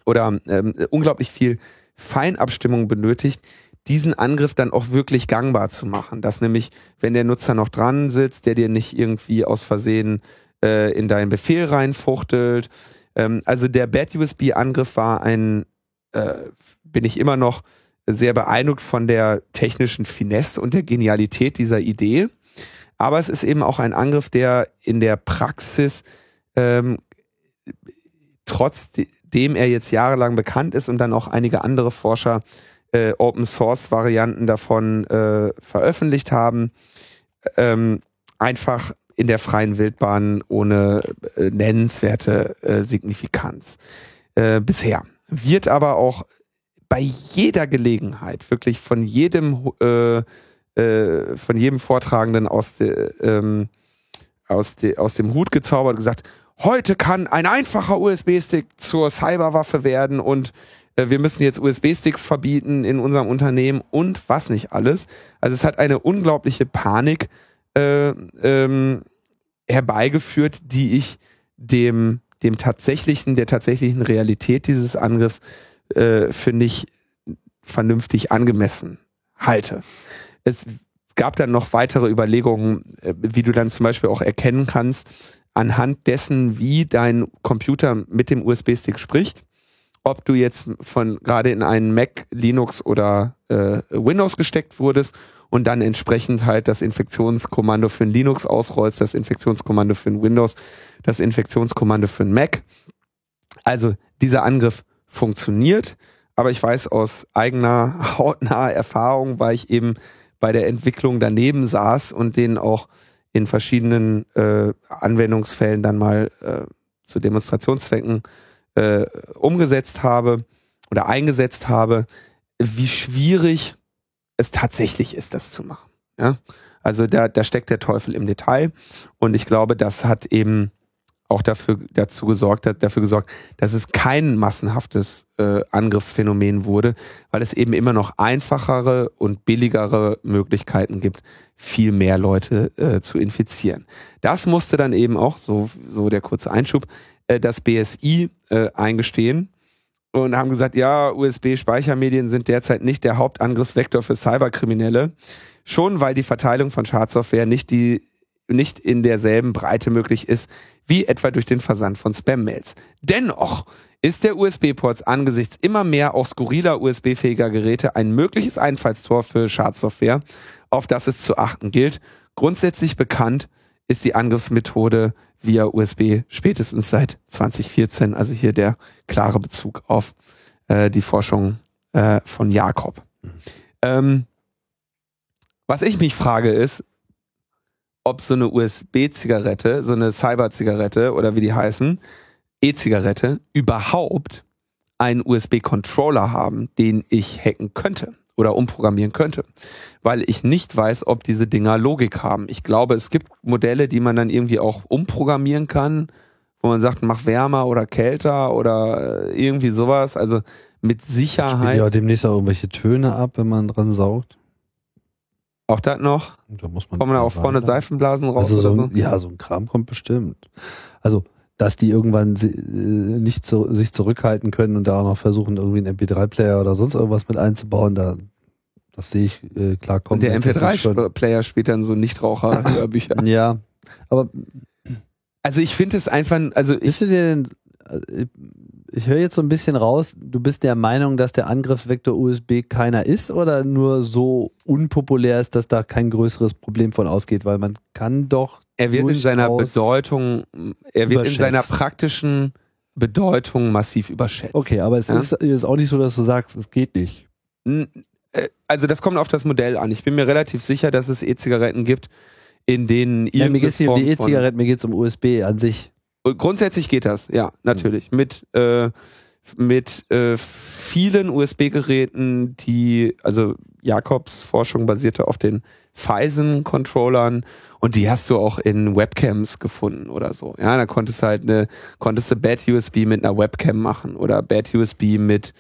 oder ähm, unglaublich viel Feinabstimmung benötigt, diesen Angriff dann auch wirklich gangbar zu machen. Dass nämlich, wenn der Nutzer noch dran sitzt, der dir nicht irgendwie aus Versehen äh, in deinen Befehl reinfuchtelt. Ähm, also der Bad USB-Angriff war ein, äh, bin ich immer noch sehr beeindruckt von der technischen Finesse und der Genialität dieser Idee. Aber es ist eben auch ein Angriff, der in der Praxis ähm, trotzdem er jetzt jahrelang bekannt ist und dann auch einige andere Forscher äh, Open Source Varianten davon äh, veröffentlicht haben, ähm, einfach in der freien Wildbahn ohne äh, nennenswerte äh, Signifikanz äh, bisher. Wird aber auch bei jeder Gelegenheit wirklich von jedem äh, von jedem Vortragenden aus, de, ähm, aus, de, aus dem Hut gezaubert und gesagt, heute kann ein einfacher USB-Stick zur Cyberwaffe werden und äh, wir müssen jetzt USB-Sticks verbieten in unserem Unternehmen und was nicht alles. Also es hat eine unglaubliche Panik äh, ähm, herbeigeführt, die ich dem, dem tatsächlichen, der tatsächlichen Realität dieses Angriffs äh, für nicht vernünftig angemessen halte. Es gab dann noch weitere Überlegungen, äh, wie du dann zum Beispiel auch erkennen kannst, anhand dessen, wie dein Computer mit dem USB-Stick spricht ob du jetzt von gerade in einen Mac, Linux oder äh, Windows gesteckt wurdest und dann entsprechend halt das Infektionskommando für ein Linux ausrollst, das Infektionskommando für ein Windows, das Infektionskommando für ein Mac. Also dieser Angriff funktioniert, aber ich weiß aus eigener hautnaher Erfahrung, weil ich eben bei der Entwicklung daneben saß und den auch in verschiedenen äh, Anwendungsfällen dann mal äh, zu Demonstrationszwecken äh, umgesetzt habe oder eingesetzt habe, wie schwierig es tatsächlich ist, das zu machen. Ja? Also da, da steckt der Teufel im Detail und ich glaube, das hat eben auch dafür dazu gesorgt, dafür gesorgt, dass es kein massenhaftes äh, Angriffsphänomen wurde, weil es eben immer noch einfachere und billigere Möglichkeiten gibt, viel mehr Leute äh, zu infizieren. Das musste dann eben auch, so, so der kurze Einschub, äh, das BSI äh, eingestehen und haben gesagt, ja, USB-Speichermedien sind derzeit nicht der Hauptangriffsvektor für Cyberkriminelle. Schon weil die Verteilung von Schadsoftware nicht die nicht in derselben Breite möglich ist, wie etwa durch den Versand von Spam-Mails. Dennoch ist der USB-Ports angesichts immer mehr auch skurriler USB-fähiger Geräte ein mögliches Einfallstor für Schadsoftware, auf das es zu achten gilt. Grundsätzlich bekannt ist die Angriffsmethode via USB spätestens seit 2014. Also hier der klare Bezug auf äh, die Forschung äh, von Jakob. Ähm, was ich mich frage ist, ob so eine USB-Zigarette, so eine Cyber-Zigarette oder wie die heißen, E-Zigarette überhaupt einen USB-Controller haben, den ich hacken könnte oder umprogrammieren könnte, weil ich nicht weiß, ob diese Dinger Logik haben. Ich glaube, es gibt Modelle, die man dann irgendwie auch umprogrammieren kann, wo man sagt, mach wärmer oder kälter oder äh, irgendwie sowas. Also mit Sicherheit. Spielt ja demnächst auch irgendwelche Töne ab, wenn man dran saugt. Auch das noch? Da muss man Kommen da auch vorne Seifenblasen raus? Also so ein, so? Ja, so ein Kram kommt bestimmt. Also dass die irgendwann äh, nicht zu, sich zurückhalten können und da auch noch versuchen, irgendwie einen MP3-Player oder sonst irgendwas mit einzubauen, da das sehe ich äh, klar kommen. Und der MP3-Player spielt dann so Nichtraucher-Hörbücher. ja, aber also ich finde es einfach, also ich, bist du dir denn, äh, ich höre jetzt so ein bisschen raus, du bist der Meinung, dass der Angriffsvektor USB keiner ist oder nur so unpopulär ist, dass da kein größeres Problem von ausgeht, weil man kann doch er wird in seiner Bedeutung, er wird in seiner praktischen Bedeutung massiv überschätzt. Okay, aber es ja? ist, ist auch nicht so, dass du sagst, es geht nicht. Äh, also das kommt auf das Modell an. Ich bin mir relativ sicher, dass es E-Zigaretten gibt, in denen ja, mir geht es nicht um die E-Zigaretten, mir geht es um USB an sich. Grundsätzlich geht das, ja, natürlich. Mhm. Mit, äh, mit äh, vielen USB-Geräten, die, also Jakobs Forschung basierte auf den Phison-Controllern und die hast du auch in Webcams gefunden oder so. Ja, da konntest du halt eine, konntest du Bad USB mit einer Webcam machen oder Bad USB mit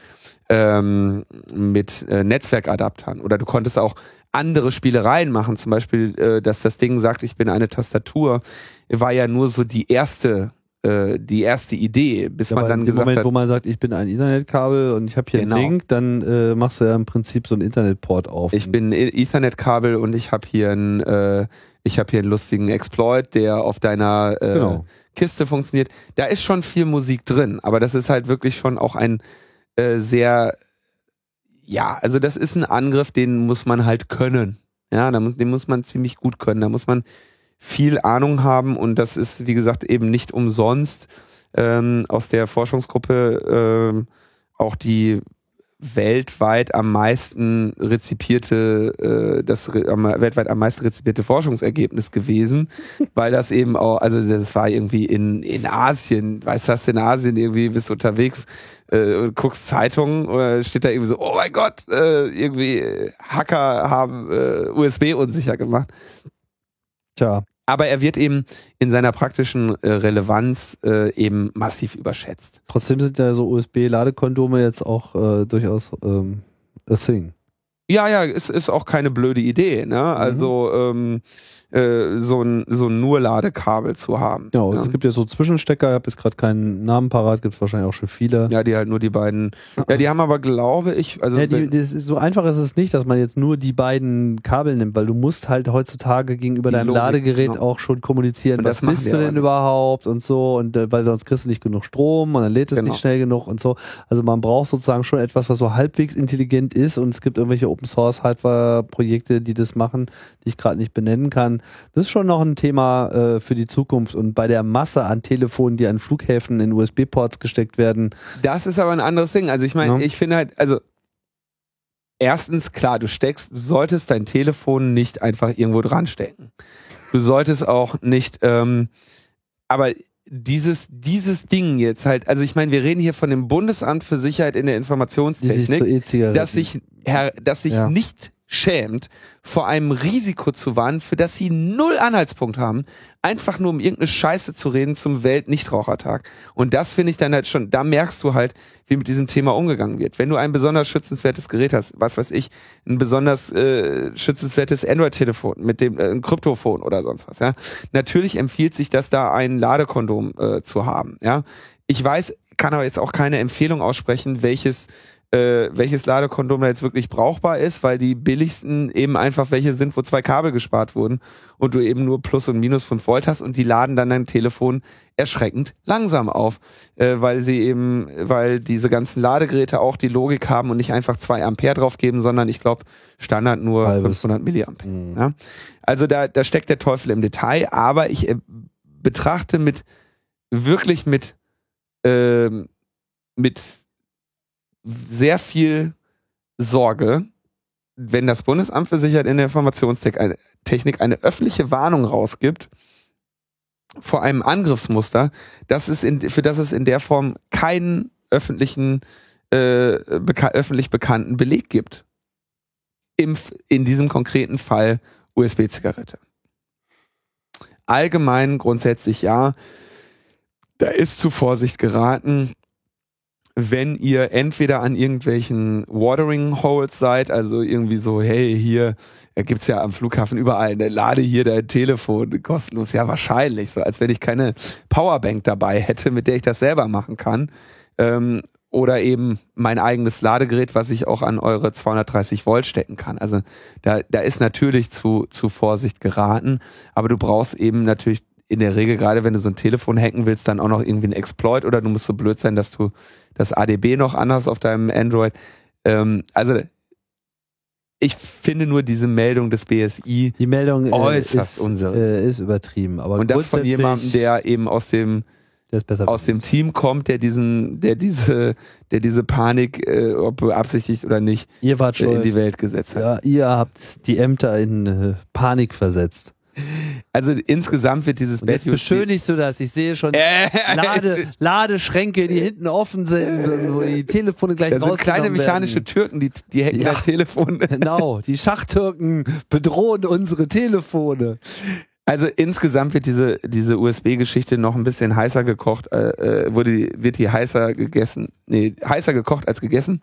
ähm, mit äh, Netzwerkadaptern oder du konntest auch andere Spielereien machen, zum Beispiel, äh, dass das Ding sagt, ich bin eine Tastatur, war ja nur so die erste äh, die erste Idee, bis ja, man dann gesagt Moment, hat, wo man sagt, ich bin ein Ethernet-Kabel und ich habe hier genau. einen Link, dann äh, machst du ja im Prinzip so ein Internetport auf. Ich bin Ethernet-Kabel und ich habe hier einen, äh, ich habe hier einen lustigen Exploit, der auf deiner äh, genau. Kiste funktioniert. Da ist schon viel Musik drin, aber das ist halt wirklich schon auch ein äh, sehr, ja, also das ist ein Angriff, den muss man halt können. Ja, den muss man ziemlich gut können. Da muss man viel Ahnung haben und das ist, wie gesagt, eben nicht umsonst ähm, aus der Forschungsgruppe ähm, auch die weltweit am meisten rezipierte, äh, das am, weltweit am meisten rezipierte Forschungsergebnis gewesen, weil das eben auch, also das war irgendwie in, in Asien, weißt du, in Asien irgendwie bist du unterwegs äh, und guckst Zeitungen oder steht da irgendwie so, oh mein Gott, äh, irgendwie Hacker haben äh, USB unsicher gemacht. Tja. Aber er wird eben in seiner praktischen äh, Relevanz äh, eben massiv überschätzt. Trotzdem sind ja so USB-Ladekondome jetzt auch äh, durchaus ähm, a thing. Ja, ja, es ist auch keine blöde Idee. Ne? Also mhm. ähm, äh, so ein, so ein nur Ladekabel zu haben. Genau, ja. es gibt ja so Zwischenstecker, ich habe jetzt gerade keinen Namen parat, gibt es wahrscheinlich auch schon viele. Ja, die halt nur die beiden. Ja, die haben aber, glaube ich, also. Ja, die, das ist, so einfach ist es nicht, dass man jetzt nur die beiden Kabel nimmt, weil du musst halt heutzutage gegenüber deinem Logik, Ladegerät genau. auch schon kommunizieren, was bist du denn überhaupt und so und äh, weil sonst kriegst du nicht genug Strom und dann lädt es genau. nicht schnell genug und so. Also man braucht sozusagen schon etwas, was so halbwegs intelligent ist und es gibt irgendwelche Open Source Hardware Projekte, die das machen, die ich gerade nicht benennen kann. Das ist schon noch ein Thema äh, für die Zukunft. Und bei der Masse an Telefonen, die an Flughäfen in USB-Ports gesteckt werden. Das ist aber ein anderes Ding. Also ich meine, ja. ich finde halt, also erstens, klar, du steckst, du solltest dein Telefon nicht einfach irgendwo dran stecken. Du solltest auch nicht, ähm, aber dieses, dieses Ding jetzt halt, also ich meine, wir reden hier von dem Bundesamt für Sicherheit in der Informationstechnik, sich dass sich, Herr, dass sich ja. nicht schämt, vor einem Risiko zu warnen, für das sie null Anhaltspunkt haben, einfach nur um irgendeine Scheiße zu reden zum Welt-Nichtrauchertag. Und das finde ich dann halt schon, da merkst du halt, wie mit diesem Thema umgegangen wird. Wenn du ein besonders schützenswertes Gerät hast, was weiß ich, ein besonders äh, schützenswertes Android-Telefon mit dem äh, ein Kryptophon oder sonst was, ja, natürlich empfiehlt sich das da ein Ladekondom äh, zu haben, ja. Ich weiß, kann aber jetzt auch keine Empfehlung aussprechen, welches äh, welches Ladekondom da jetzt wirklich brauchbar ist, weil die billigsten eben einfach welche sind, wo zwei Kabel gespart wurden und du eben nur Plus und Minus 5 Volt hast und die laden dann dein Telefon erschreckend langsam auf, äh, weil sie eben, weil diese ganzen Ladegeräte auch die Logik haben und nicht einfach zwei Ampere draufgeben, sondern ich glaube Standard nur Halbes. 500 Milliampere. Mhm. Ja? Also da, da steckt der Teufel im Detail, aber ich äh, betrachte mit wirklich mit äh, mit sehr viel Sorge, wenn das Bundesamt für Sicherheit in der Informationstechnik eine öffentliche Warnung rausgibt vor einem Angriffsmuster, das ist in, für das es in der Form keinen öffentlichen, äh, beka öffentlich bekannten Beleg gibt. Im, in diesem konkreten Fall USB-Zigarette. Allgemein grundsätzlich ja. Da ist zu Vorsicht geraten wenn ihr entweder an irgendwelchen Watering Holes seid, also irgendwie so, hey, hier da gibt's ja am Flughafen überall, ne, lade hier dein Telefon kostenlos. Ja, wahrscheinlich, so als wenn ich keine Powerbank dabei hätte, mit der ich das selber machen kann. Ähm, oder eben mein eigenes Ladegerät, was ich auch an eure 230 Volt stecken kann. Also da, da ist natürlich zu, zu Vorsicht geraten, aber du brauchst eben natürlich in der Regel, gerade wenn du so ein Telefon hacken willst, dann auch noch irgendwie ein Exploit oder du musst so blöd sein, dass du das ADB noch anders auf deinem Android. Ähm, also ich finde nur diese Meldung des BSI die Meldung äh, äußerst ist, unseriös. Äh, ist übertrieben. Aber und das von jemandem, der eben aus dem aus dem Team kommt, der diesen, der diese, der diese Panik, äh, ob beabsichtigt oder nicht, äh, in die Welt gesetzt hat. Ja, ihr habt die Ämter in äh, Panik versetzt. Also insgesamt wird dieses Und jetzt beschönigst du das. Ich sehe schon Äh, Lade, Ladeschränke, die hinten offen sind, wo die Telefone gleich Das sind kleine mechanische werden. Türken, die, die hacken Ja. dein Telefon. Genau, die Schachtürken bedrohen unsere Telefone. Also insgesamt wird diese, diese USB-Geschichte noch ein bisschen heißer gekocht, äh, äh, wurde, die- wird die heißer gegessen, nee, heißer gekocht als gegessen.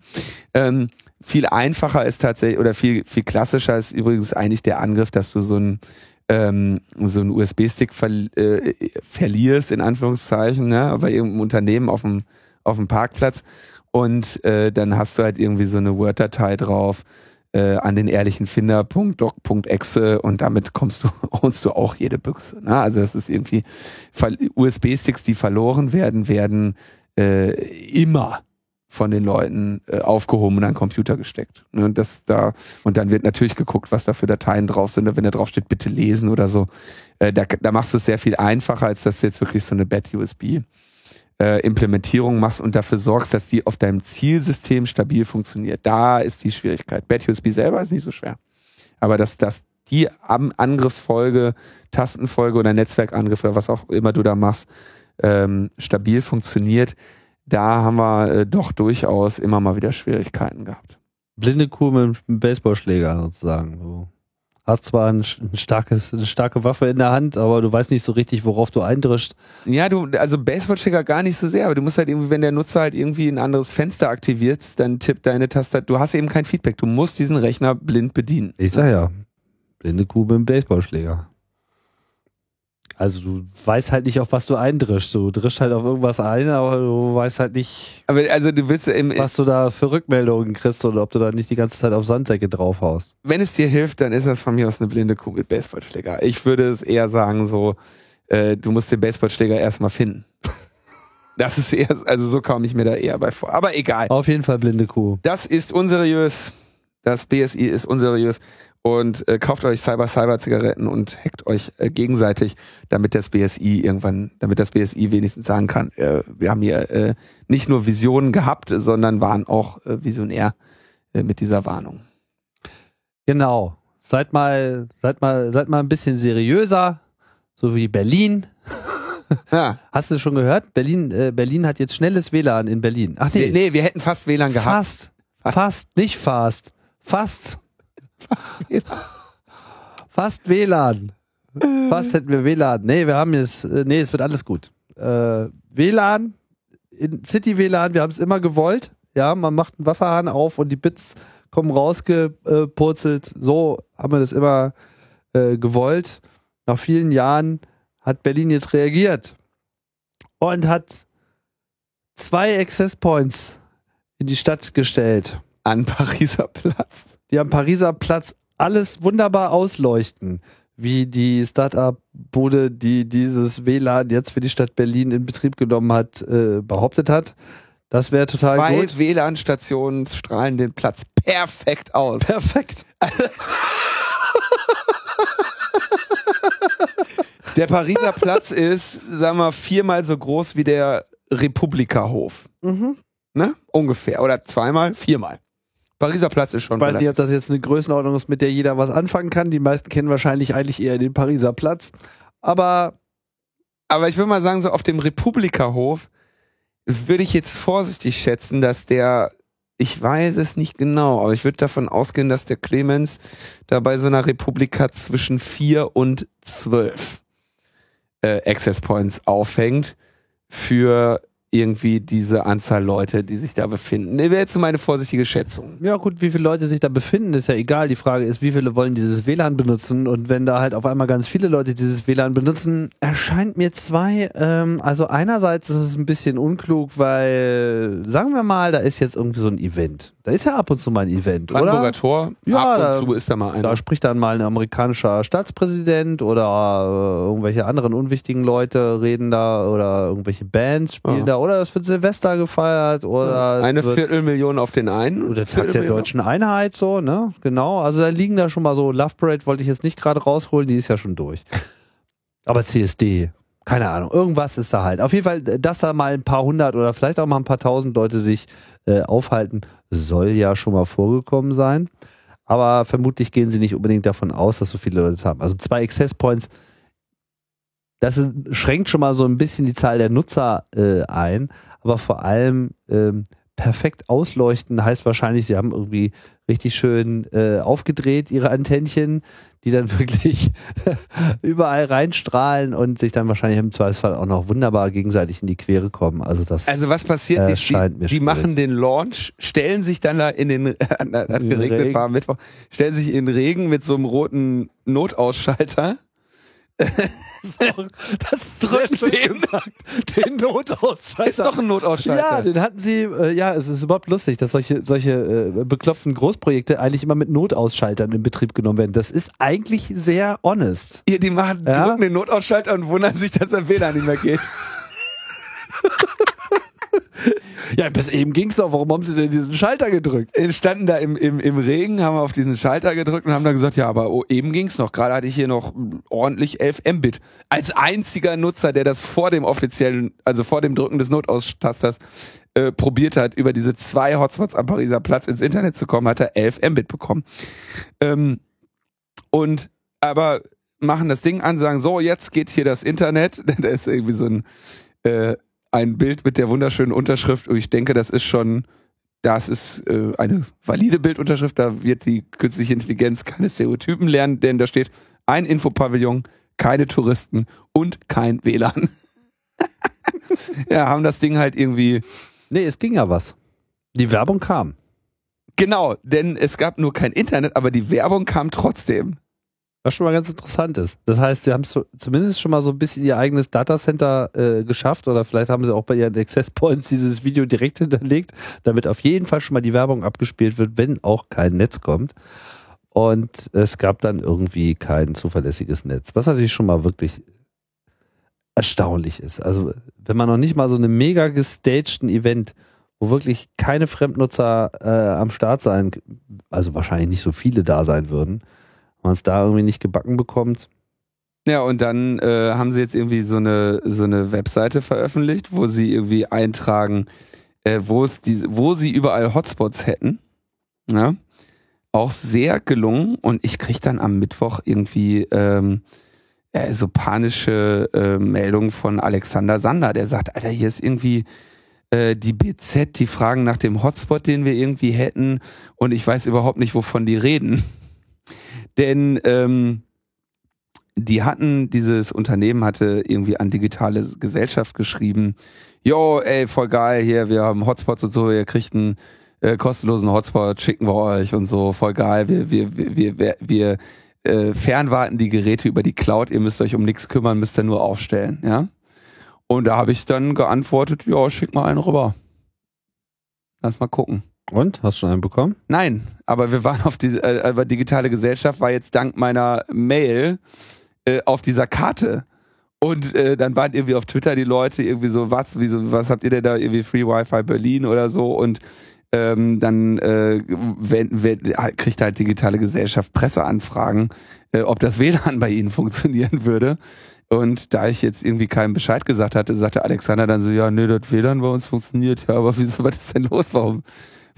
Ähm, viel einfacher ist tatsächlich, oder viel, viel klassischer ist übrigens eigentlich der Angriff, dass du so ein ähm, so einen USB-Stick ver äh, verlierst, in Anführungszeichen, ne, bei irgendeinem Unternehmen auf dem, auf dem Parkplatz. Und äh, dann hast du halt irgendwie so eine Word-Datei drauf, äh, an den ehrlichen Finder.doc.exe und damit kommst du, holst du auch jede Büchse. Ne? Also das ist irgendwie USB-Sticks, die verloren werden, werden äh, immer von den Leuten äh, aufgehoben und an den Computer gesteckt. Ne? Und das da und dann wird natürlich geguckt, was da für Dateien drauf sind. Und wenn da drauf steht, bitte lesen oder so, äh, da, da machst du es sehr viel einfacher, als dass du jetzt wirklich so eine Bad USB äh, machst und dafür sorgst, dass die auf deinem Zielsystem stabil funktioniert. Da ist die Schwierigkeit. Bad USB selber ist nicht so schwer. Aber dass, dass die Angriffsfolge, Tastenfolge oder Netzwerkangriff oder was auch immer du da machst, ähm, stabil funktioniert, da haben wir äh, doch durchaus immer mal wieder Schwierigkeiten gehabt. Blinde Kuh mit einem Baseballschläger sozusagen. Du hast zwar ein, ein starkes, eine starke Waffe in der Hand, aber du weißt nicht so richtig, worauf du eindrischst. Ja, du, also Baseballschläger gar nicht so sehr, aber du musst halt irgendwie, wenn der Nutzer halt irgendwie ein anderes Fenster aktiviert, dann tippt deine Tastatur, du hast eben kein Feedback, du musst diesen Rechner blind bedienen. Ich sag ja, blinde Kuh mit einem Baseballschläger. Also du weißt halt nicht, auf was du eindrischst. Du drischst halt auf irgendwas ein, aber du weißt halt nicht, Aber also du willst im, was du da für Rückmeldungen kriegst oder ob du da nicht die ganze Zeit auf Sandsäcke draufhaust. wenn es dir hilft, dann ist das von mir aus eine blinde Kuh mit Baseballschläger. Ich würde es eher sagen so, äh, du musst den Baseballschläger erstmal finden. Das ist eher, also so komme ich mir da eher bei vor. Aber egal. Auf jeden Fall blinde Kuh. Das ist unseriös. Das BSI ist unseriös. Und äh, kauft euch Cyber-Cyber-Zigaretten und hackt euch äh, gegenseitig, damit das BSI irgendwann, damit das BSI wenigstens sagen kann, äh, wir haben hier äh, nicht nur Visionen gehabt, sondern waren auch äh, visionär äh, mit dieser Warnung. Genau. Seid mal, seid mal, seid mal ein bisschen seriöser, so wie Berlin. Ja. Hast du schon gehört? Berlin, Berlin hat jetzt schnelles WLAN in Berlin. Ach Nee, nee, wir hätten fast WLAN gehabt. Fast. Fast, nicht fast. Fast. Fast WLAN. Fast hätten wir WLAN. Nee, wir haben jetzt, äh, nee, es wird alles gut. Äh, WLAN, City WLAN, wir haben es immer gewollt. Ja, man macht einen Wasserhahn auf und die Bits kommen rausgepurzelt. So haben wir das immer äh, gewollt. Nach vielen Jahren hat Berlin jetzt reagiert und hat zwei Access Points in die Stadt gestellt An Pariser Platz. Die am Pariser Platz alles wunderbar ausleuchten, wie die Start-up-Bude, die dieses WLAN jetzt für die Stadt Berlin in Betrieb genommen hat, äh, behauptet hat. Das wäre total Zwei gut. WLAN-Stationen strahlen den Platz perfekt aus. Perfekt. Der Pariser Platz ist, sagen wir, viermal so groß wie der Republikahof. Mhm. Ne? Ungefähr. Oder zweimal, viermal. Pariser Platz ist schon. Ich weiß nicht, ob das jetzt eine Größenordnung ist, mit der jeder was anfangen kann. Die meisten kennen wahrscheinlich eigentlich eher den Pariser Platz. Aber Aber ich würde mal sagen, so auf dem Republikahof würde ich jetzt vorsichtig schätzen, dass der, ich weiß es nicht genau, aber ich würde davon ausgehen, dass der Clemens da bei so einer Republika zwischen vier und zwölf äh, Access Points aufhängt für irgendwie diese Anzahl Leute, die sich da befinden. Ne, wäre jetzt so meine vorsichtige Schätzung. Ja gut, wie viele Leute sich da befinden, ist ja egal. Die Frage ist, wie viele wollen dieses WLAN benutzen und wenn da halt auf einmal ganz viele Leute dieses WLAN benutzen, erscheint mir zwei, ähm, also einerseits ist es ein bisschen unklug, weil, sagen wir mal, da ist jetzt irgendwie so ein Event. Da ist ja ab und zu mal ein Event, Brandenburger oder? Tor, Ja, ab da- und zu ist da mal einer. Da spricht dann mal ein amerikanischer Staatspräsident oder äh, irgendwelche anderen unwichtigen Leute reden da oder irgendwelche Bands spielen Ja. da oder es wird Silvester gefeiert oder Eine Viertelmillion auf den einen. oder Tag der deutschen Einheit, so, ne? Genau. Also da liegen da schon mal so, Love Parade wollte ich jetzt nicht gerade rausholen, die ist ja schon durch. Aber CSD, keine Ahnung, irgendwas ist da halt. Auf jeden Fall, dass da mal ein paar hundert oder vielleicht auch mal ein paar tausend Leute sich äh, aufhalten, soll ja schon mal vorgekommen sein. aber vermutlich gehen sie nicht unbedingt davon aus, dass so viele Leute das haben. Also zwei Access Points, das schränkt schon mal so ein bisschen die Zahl der Nutzer äh, ein, aber vor allem ähm, perfekt ausleuchten heißt wahrscheinlich, sie haben irgendwie richtig schön äh, aufgedreht, ihre Antennchen, die dann wirklich überall reinstrahlen und sich dann wahrscheinlich im Zweifelsfall auch noch wunderbar gegenseitig in die Quere kommen. Also das Also was passiert? äh, mir die, die machen den Launch, stellen sich dann da in den den geregnet war am Mittwoch, stellen sich in den Regen mit so einem roten Notausschalter. das schön den. gesagt. Den Notausschalter. Ist doch ein Notausschalter. Ja, den hatten sie, äh, ja, es ist überhaupt lustig, dass solche, solche äh, bekloppten Großprojekte eigentlich immer mit Notausschaltern in Betrieb genommen werden. Das ist eigentlich sehr honest. Ja, die machen, Ja. drücken den Notausschalter und wundern sich, dass der WLAN nicht mehr geht. Ja, bis eben ging's doch. Warum haben sie denn diesen Schalter gedrückt? Wir standen da im, im, im Regen, haben auf diesen Schalter gedrückt und haben dann gesagt, ja, aber oh, eben ging's noch. Gerade hatte ich hier noch ordentlich 11 Mbit. Als einziger Nutzer, der das vor dem offiziellen, also vor dem Drücken des Notaustasters äh, probiert hat, über diese zwei Hotspots am Pariser Platz ins Internet zu kommen, hat er 11 Mbit bekommen. Ähm, und aber machen das Ding an, sagen so, jetzt geht hier das Internet. da ist irgendwie so ein äh, ein Bild mit der wunderschönen Unterschrift. Und ich denke, das ist schon, das ist äh, eine valide Bildunterschrift. Da wird die künstliche Intelligenz keine Stereotypen lernen, denn da steht ein Infopavillon, keine Touristen und kein WLAN. ja, haben das Ding halt irgendwie. Nee, es ging ja was. Die Werbung kam. Genau, denn es gab nur kein Internet, aber die Werbung kam trotzdem. Was schon mal ganz interessant ist. Das heißt, sie haben so, zumindest schon mal so ein bisschen ihr eigenes Datacenter äh, geschafft oder vielleicht haben sie auch bei ihren Access Points dieses Video direkt hinterlegt, damit auf jeden Fall schon mal die Werbung abgespielt wird, wenn auch kein Netz kommt. Und es gab dann irgendwie kein zuverlässiges Netz, was natürlich schon mal wirklich erstaunlich ist. Also wenn man noch nicht mal so einem mega gestagten Event, wo wirklich keine Fremdnutzer äh, am Start sein, also wahrscheinlich nicht so viele da sein würden, man es da irgendwie nicht gebacken bekommt. Ja, und dann äh, haben sie jetzt irgendwie so eine, so eine Webseite veröffentlicht, wo sie irgendwie eintragen, äh, wo, die, wo sie überall Hotspots hätten. Ja? Auch sehr gelungen. Und ich krieg dann am Mittwoch irgendwie ähm, äh, so panische äh, Meldungen von Alexander Sander, der sagt, Alter, hier ist irgendwie äh, die BZ, die fragen nach dem Hotspot, den wir irgendwie hätten. Und ich weiß überhaupt nicht, wovon die reden. Denn ähm, die hatten, dieses Unternehmen hatte irgendwie an digitale Gesellschaft geschrieben, jo, ey, voll geil, hier, wir haben Hotspots und so, ihr kriegt einen äh, kostenlosen Hotspot, schicken wir euch und so, voll geil, wir, wir, wir, wir, wir, wir äh, fernwarten die Geräte über die Cloud, ihr müsst euch um nichts kümmern, müsst ihr nur aufstellen, ja. Und da habe ich dann geantwortet, ja, schick mal einen rüber. Lass mal gucken. Und? Hast du schon einen bekommen? Nein, aber wir waren auf die, äh, aber digitale Gesellschaft war jetzt dank meiner Mail äh, auf dieser Karte. Und äh, dann waren irgendwie auf Twitter die Leute irgendwie so, was, wieso, was habt ihr denn da irgendwie Free Wi-Fi Berlin oder so? Und ähm, dann äh, wenn, wenn, kriegt halt digitale Gesellschaft Presseanfragen, äh, ob das WLAN bei ihnen funktionieren würde. Und da ich jetzt irgendwie keinen Bescheid gesagt hatte, sagte Alexander dann so, ja, nee, das WLAN bei uns funktioniert, ja, aber wieso, was ist denn los? Warum,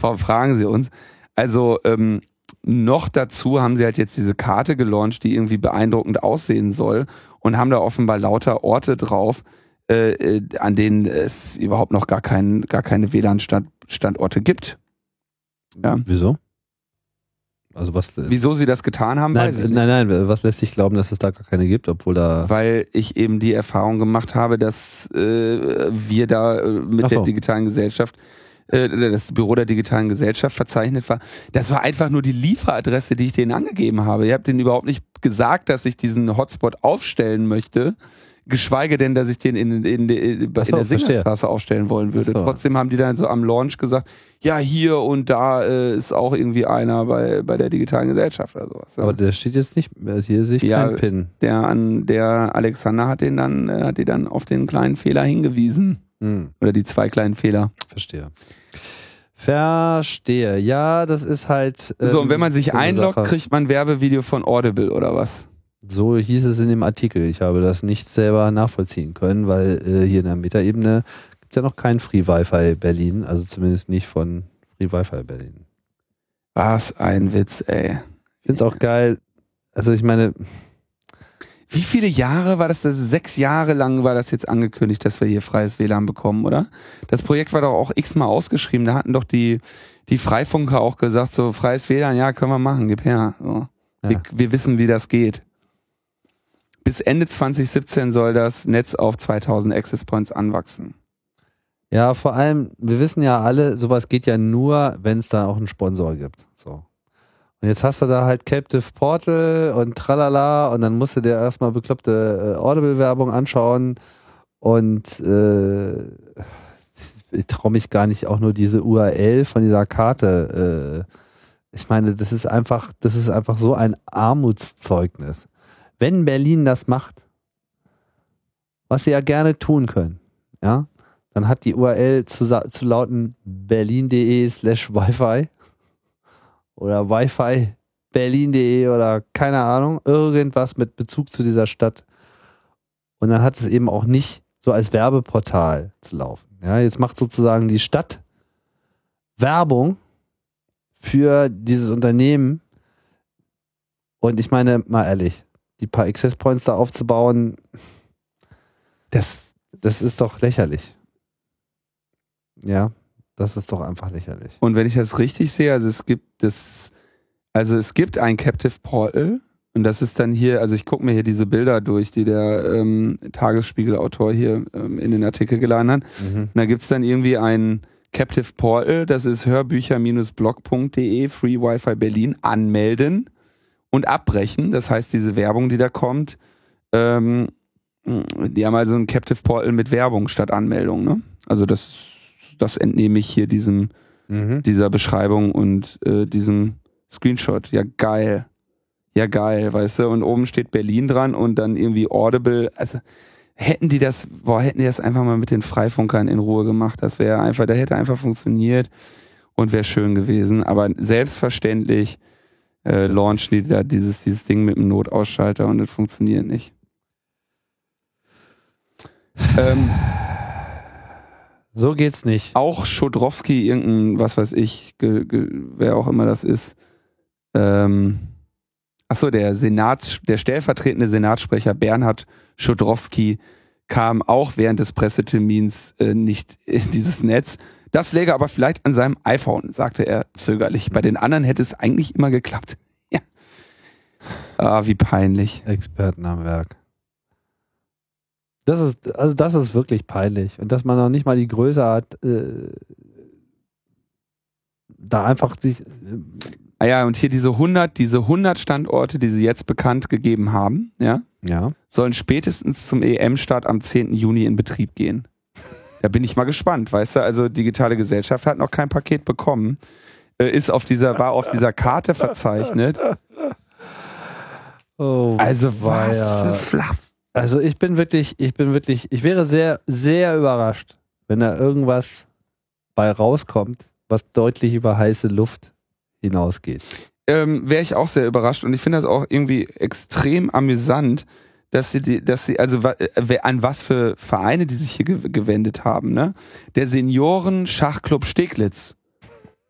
warum fragen sie uns? Also ähm, noch dazu haben sie halt jetzt diese Karte gelauncht, die irgendwie beeindruckend aussehen soll und haben da offenbar lauter Orte drauf, äh, äh, an denen es überhaupt noch gar, kein, gar keine WLAN-Standorte gibt. Ja. Wieso? Also was? Wieso sie das getan haben, nein, nein, nein, was lässt sich glauben, dass es da gar keine gibt, obwohl da. Weil ich eben die Erfahrung gemacht habe, dass äh, wir da äh, mit so. der digitalen Gesellschaft, äh, das Büro der digitalen Gesellschaft verzeichnet war. Das war einfach nur die Lieferadresse, die ich denen angegeben habe. Ihr habt denen überhaupt nicht gesagt, dass ich diesen Hotspot aufstellen möchte. Geschweige denn, dass ich den in, in, in, in, so, der. Singerstraße aufstellen wollen würde. So. Trotzdem haben die dann so am Launch gesagt, ja, hier und da äh, ist auch irgendwie einer bei, bei der digitalen Gesellschaft oder sowas. Ja. Aber der steht jetzt nicht, also hier sehe ich Ja, keinen Pin. der an der Alexander hat den dann, äh, hat die dann auf den kleinen Fehler hingewiesen. Hm, Oder die zwei kleinen Fehler. verstehe. Verstehe. Ja, das ist halt. so, und ähm, wenn man sich so einloggt, Sache. kriegt man Werbevideo von Audible oder was? So hieß es in dem Artikel. Ich habe das nicht selber nachvollziehen können, weil äh, hier in der Metaebene gibt es ja noch kein Free Wi-Fi Berlin, also zumindest nicht von Free Wi-Fi Berlin. Was ein Witz, ey. Ich finde es auch geil. Also ich meine, Wie viele Jahre war das? das? Sechs Jahre lang war das jetzt angekündigt, dass wir hier freies WLAN bekommen, oder? Das Projekt war doch auch x-mal ausgeschrieben. Da hatten doch die, die Freifunker auch gesagt, so freies WLAN, ja, können wir machen, gib her. So. Ja. Wir, wir wissen, wie das geht. Bis Ende 2017 soll das Netz auf 2000 Access Points anwachsen. ja, vor allem, wir wissen ja alle, sowas geht ja nur, wenn es da auch einen Sponsor gibt. So. Und jetzt hast du da halt Captive Portal und tralala und dann musst du dir erstmal bekloppte äh, Audible-Werbung anschauen und äh, ich traue mich gar nicht auch nur diese URL von dieser Karte. Äh, ich meine, das ist einfach, das ist einfach so ein Armutszeugnis. Wenn Berlin das macht, was sie ja gerne tun können, ja, dann hat die URL zu, zu lauten berlin.de slash Wi-Fi oder Wi-Fi berlin.de oder keine Ahnung, irgendwas mit Bezug zu dieser Stadt. Und dann hat es eben auch nicht so als Werbeportal zu laufen. Ja, jetzt macht sozusagen die Stadt Werbung für dieses Unternehmen. Und ich meine, mal ehrlich, die paar Access Points da aufzubauen, Das, das ist doch lächerlich. Ja, das ist doch einfach lächerlich. und wenn ich das richtig sehe, also es gibt das, also es gibt ein Captive Portal und das ist dann hier, also ich gucke mir hier diese Bilder durch, die der ähm, Tagesspiegel-Autor hier ähm, in den Artikel geladen hat. Und da gibt's dann irgendwie ein Captive Portal, das ist hörbücher-blog.de, Free Wi-Fi Berlin, anmelden und abbrechen. Das heißt, diese Werbung, die da kommt, ähm, die haben also ein Captive Portal mit Werbung statt Anmeldung. Ne? Also das, das entnehme ich hier diesem, Mhm. dieser Beschreibung und äh, diesem Screenshot. Ja, geil. Ja, geil, weißt du, und oben steht Berlin dran und dann irgendwie Audible. Also hätten die das, boah, hätten die das einfach mal mit den Freifunkern in Ruhe gemacht. Das wäre einfach, da hätte einfach funktioniert und wäre schön gewesen. Aber selbstverständlich äh, launchen die da dieses, dieses Ding mit dem Notausschalter und das funktioniert nicht. ähm, So geht's nicht. auch Schodrowski, irgendein, was weiß ich, ge, ge, wer auch immer das ist. Ähm, achso, der Senats, der stellvertretende Senatssprecher Bernhard Schodrowski kam auch während des Pressetermins äh, nicht in dieses Netz. Das läge aber vielleicht an seinem iPhone, sagte er zögerlich. Bei den anderen hätte es eigentlich immer geklappt. Ja. Ah, wie peinlich. Experten am Werk. Das ist, also das ist wirklich peinlich. Und dass man noch nicht mal die Größe hat, äh, da einfach sich, äh, Ah ja, und hier diese 100, diese 100 Standorte, die sie jetzt bekannt gegeben haben, ja, ja. sollen spätestens zum EM-Start am 10. Juni in Betrieb gehen. Da bin ich mal gespannt, weißt du? Also digitale Gesellschaft hat noch kein Paket bekommen, äh, ist auf dieser, war auf dieser Karte verzeichnet. Oh, Also was weia. für Flach. Also ich bin wirklich, ich bin wirklich, ich wäre sehr, sehr überrascht, wenn da irgendwas bei rauskommt, was deutlich über heiße Luft hinausgeht. Ähm, Wäre ich auch sehr überrascht und ich finde das auch irgendwie extrem amüsant, dass sie, die, dass sie, also äh, an was für Vereine die sich hier ge gewendet haben. Ne? Der Senioren-Schachclub Steglitz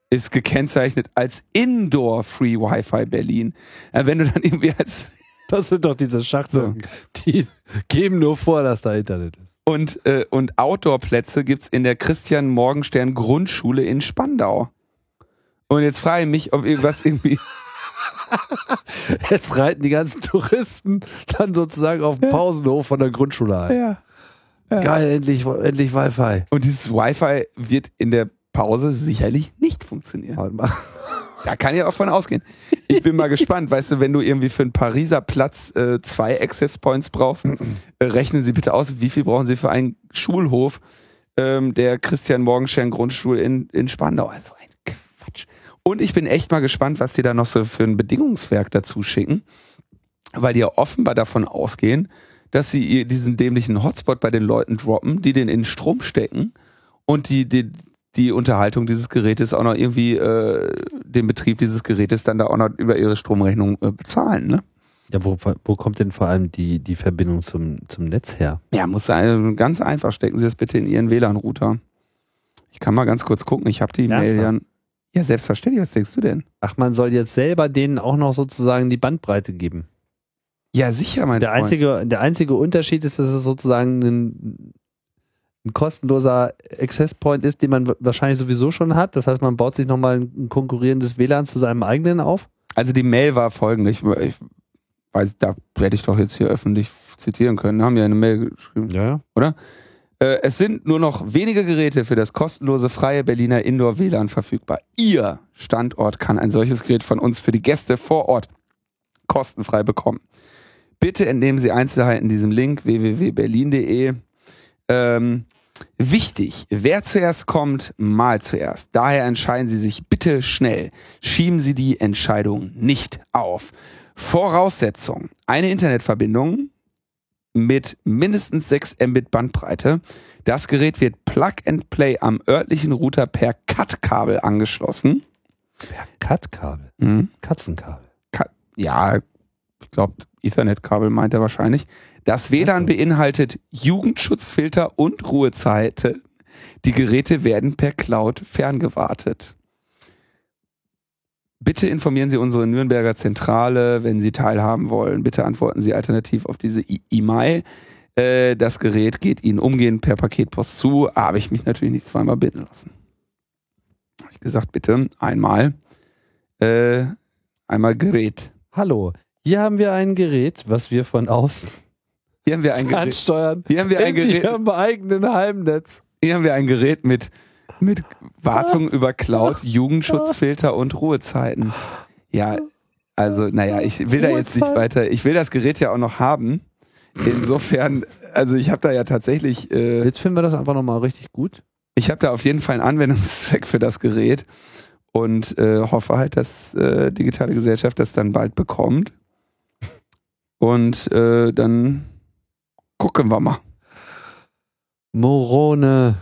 ist gekennzeichnet als Indoor Free Wi-Fi Berlin. Äh, wenn du dann irgendwie als Das sind doch diese Schachteln, die geben nur vor, dass da Internet ist. und, äh, und Outdoor-Plätze gibt's in der Christian Morgenstern Grundschule in Spandau. Und jetzt frage ich mich, ob irgendwas irgendwie. Jetzt reiten die ganzen Touristen dann sozusagen auf dem Pausenhof von der Grundschule ein. Ja. Geil, endlich, endlich Wi-Fi. Und dieses Wi-Fi wird in der Pause sicherlich nicht funktionieren. Warte mal. Da kann ich auch von ausgehen. Ich bin mal gespannt. Weißt du, wenn du irgendwie für einen Pariser Platz äh, zwei Access Points brauchst, äh, rechnen Sie bitte aus, wie viel brauchen Sie für einen Schulhof ähm, der Christian Morgenstern Grundschule in, in Spandau. Also ein Quatsch. Und ich bin echt mal gespannt, was die da noch so für ein Bedingungswerk dazu schicken, weil die ja offenbar davon ausgehen, dass sie diesen dämlichen Hotspot bei den Leuten droppen, die den in Strom stecken und die, die, die Unterhaltung dieses Gerätes auch noch irgendwie äh, den Betrieb dieses Gerätes dann da auch noch über ihre Stromrechnung äh, bezahlen. Ne? Ja, wo, wo kommt denn vor allem die, die Verbindung zum, zum Netz her? Ja, muss sein. Ganz einfach. Stecken Sie das bitte in Ihren WLAN-Router. Ich kann mal ganz kurz gucken. Ich habe die Mail ja. Ja, selbstverständlich. Was denkst du denn? Ach, man soll jetzt selber denen auch noch sozusagen die Bandbreite geben. Ja, sicher, mein Der Freund. einzige, der einzige Unterschied ist, dass es sozusagen ein, ein kostenloser Access Point ist, den man wa- wahrscheinlich sowieso schon hat. Das heißt, man baut sich nochmal ein, konkurrierendes WLAN zu seinem eigenen auf. Also die Mail war folgende. Ich, ich weiß, da werde ich doch jetzt hier öffentlich zitieren können. Haben ja eine Mail geschrieben. Ja. Äh, es sind nur noch wenige Geräte für das kostenlose freie Berliner Indoor WLAN verfügbar. Ihr Standort kann ein solches Gerät von uns für die Gäste vor Ort kostenfrei bekommen. Bitte entnehmen Sie Einzelheiten diesem Link www.berlin.de. Ähm, wichtig, wer zuerst kommt, mal zuerst. Daher entscheiden Sie sich bitte schnell. Schieben Sie die Entscheidung nicht auf. Voraussetzung, eine Internetverbindung mit mindestens 6 Mbit Bandbreite. Das Gerät wird Plug and Play am örtlichen Router per CAT-Kabel angeschlossen. Per Cut-Kabel. Mhm. Katzenkabel. Ka- Ja, ich glaube, Ethernet-Kabel meint er wahrscheinlich. Das WLAN beinhaltet Jugendschutzfilter und Ruhezeiten. Die Geräte werden per Cloud ferngewartet. Bitte informieren Sie unsere Nürnberger Zentrale, wenn Sie teilhaben wollen. Bitte antworten Sie alternativ auf diese E-Mail. Äh, das Gerät geht Ihnen umgehend per Paketpost zu. Habe ich mich natürlich nicht zweimal bitten lassen. Habe ich gesagt, bitte einmal. Äh, einmal Gerät. Hallo, hier haben wir ein Gerät, was wir von außen Hier haben wir ein Gerät. ansteuern. Hier haben wir ein in Gerät. ihrem eigenen Heimnetz. Hier haben wir ein Gerät mit, mit Wartung über Cloud, Jugendschutzfilter und Ruhezeiten. Ja, also, naja, ich will da jetzt nicht Ruhezeit. weiter. Ich will das Gerät ja auch noch haben. Insofern, also ich habe da ja tatsächlich, äh, Jetzt finden wir das einfach nochmal richtig gut. ich habe da auf jeden Fall einen Anwendungszweck für das Gerät und äh, hoffe halt, dass äh, digitale Gesellschaft das dann bald bekommt. Und äh, dann gucken wir mal. Morone.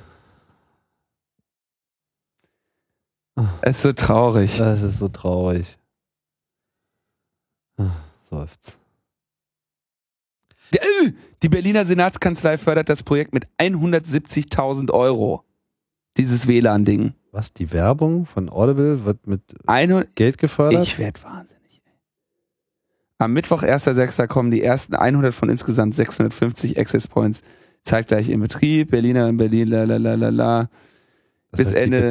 Es ist so traurig. Das ist so traurig. Ah, Seufz. Äh, Die Berliner Senatskanzlei fördert das Projekt mit 170.000 Euro. Dieses WLAN-Ding. Was, die Werbung von Audible wird mit 100 Geld gefördert? Ich werde wahnsinnig. Am Mittwoch, 1.6. kommen die ersten 100 von insgesamt 650 Access Points zeitgleich in Betrieb. Berliner in Berlin, la la la la la. Das bis heißt, Ende-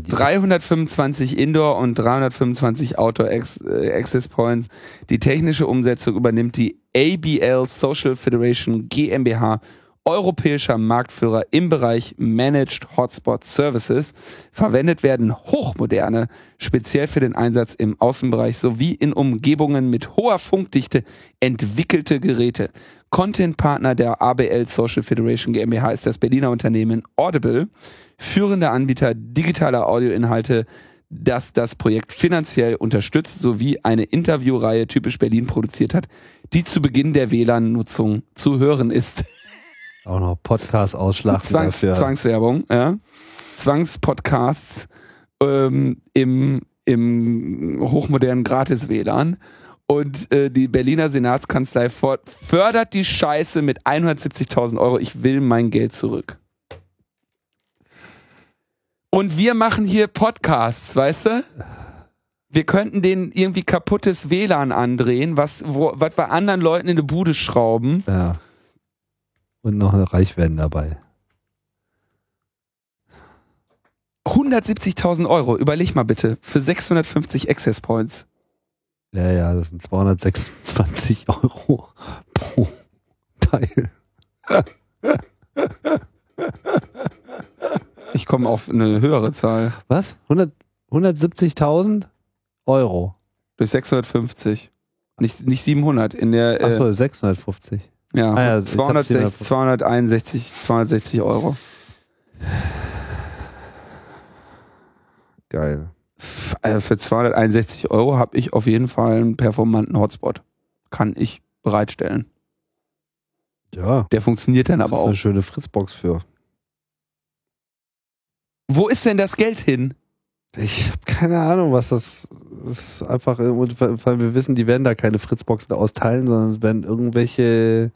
die 325 Indoor und 325 Outdoor äh, Access Points. Die technische Umsetzung übernimmt die ABL Social Federation GmbH, europäischer Marktführer im Bereich Managed Hotspot Services. Verwendet werden hochmoderne, speziell für den Einsatz im Außenbereich sowie in Umgebungen mit hoher Funkdichte entwickelte Geräte. Content-Partner der ABL Social Federation GmbH ist das Berliner Unternehmen Audible, führender Anbieter digitaler Audioinhalte, das das Projekt finanziell unterstützt sowie eine Interviewreihe typisch Berlin produziert hat, die zu Beginn der WLAN-Nutzung zu hören ist. Auch noch Podcast-Ausschlag Zwangs, dafür. Zwangswerbung, ja. Zwangspodcasts ähm, im, im hochmodernen Gratis-WLAN. Und äh, die Berliner Senatskanzlei fördert die Scheiße mit 170.000 Euro. Ich will mein Geld zurück. Und wir machen hier Podcasts, weißt du? Wir könnten denen irgendwie kaputtes WLAN andrehen, was, wo, was bei anderen Leuten in die Bude schrauben. Ja. Und noch reich werden dabei. 170.000 Euro, überleg mal bitte, für 650 Access Points. Ja, ja, das sind 226 Euro pro Teil. Ich komme auf eine höhere Zahl. Was? 100 170.000 Euro. Durch 650. Nicht, nicht 700. In der, äh, Achso, 650. ja, ah ja, ich hab's 260, 750. 261, 260 Euro. Geil. Also für 261 Euro habe ich auf jeden Fall einen performanten Hotspot. Kann ich bereitstellen. Ja. Der funktioniert dann Da aber ist auch. eine schöne Fritzbox für. Wo ist denn das Geld hin? Ich habe keine Ahnung, was das ist. Einfach, weil wir wissen, die werden da keine Fritzboxen austeilen, sondern es werden irgendwelche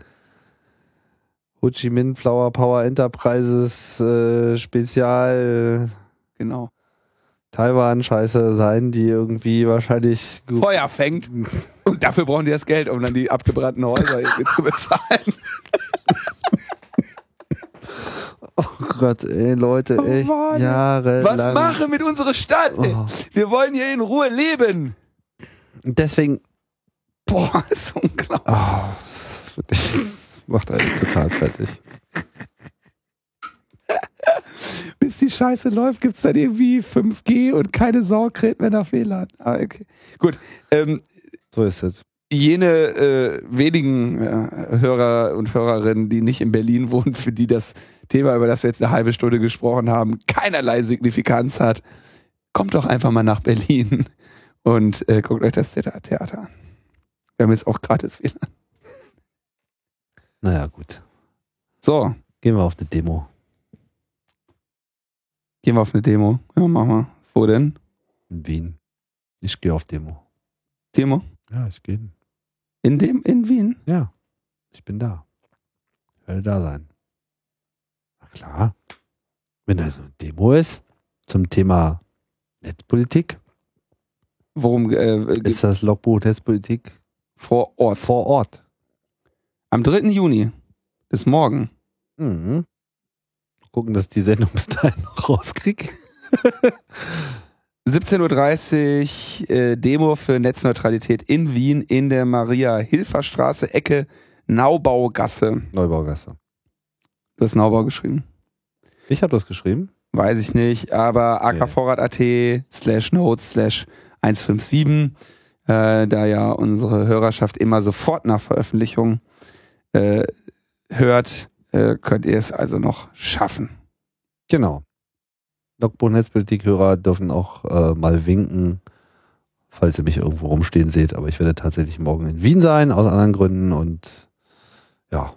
Ho Chi Minh Flower Power Enterprises äh, Spezial Genau. Taiwan-Scheiße sein, die irgendwie wahrscheinlich Feuer fängt. Und dafür brauchen die das Geld, um dann die abgebrannten Häuser zu bezahlen. Oh Gott, ey, Leute, Oh echt Mann. jahrelang. Was mache mit unserer Stadt? Oh. Wir wollen hier in Ruhe leben. Deswegen, Boah, ist unglaublich. oh, das, das macht einen total fertig. Bis die Scheiße läuft, gibt's dann irgendwie 5G und keine Sau kräht mehr nach WLAN. Ah, okay. Gut. Ähm, So ist es. jene äh, wenigen äh, Hörer und Hörerinnen, die nicht in Berlin wohnen, für die das Thema, über das wir jetzt eine halbe Stunde gesprochen haben, keinerlei Signifikanz hat, kommt doch einfach mal nach Berlin und äh, guckt euch das Thea- Theater an. Wir haben jetzt auch gratis WLAN. Naja, gut. So, Gehen wir auf eine Demo. gehen wir auf eine Demo. Ja, machen wir. Wo denn? In Wien. Ich gehe auf Demo. Demo? Ja, ich gehe. In dem, in Wien? Ja, ich bin da. Ich werde da sein. Na klar. Wenn da so eine Demo ist zum Thema Netzpolitik, Worum äh, ist das Logbuch Netzpolitik vor Ort? vor Ort. Am 3. Juni. Bis morgen. Mhm. Gucken, dass ich die Sendung bis dahin noch rauskriege. 17.30 Uhr äh, Demo für Netzneutralität in Wien in der Maria-Hilfer-Straße, Ecke Naubaugasse. Neubaugasse. Du hast Naubau geschrieben. Ich habe das geschrieben. Weiß ich nicht, aber akvorrat.at slash notes slash 157, äh, da ja unsere Hörerschaft immer sofort nach Veröffentlichung äh, hört, äh, könnt ihr es also noch schaffen. Genau. Logbuch Netzpolitik-Hörer dürfen auch äh, mal winken, falls ihr mich irgendwo rumstehen seht. Aber ich werde tatsächlich morgen in Wien sein, aus anderen Gründen. Und ja,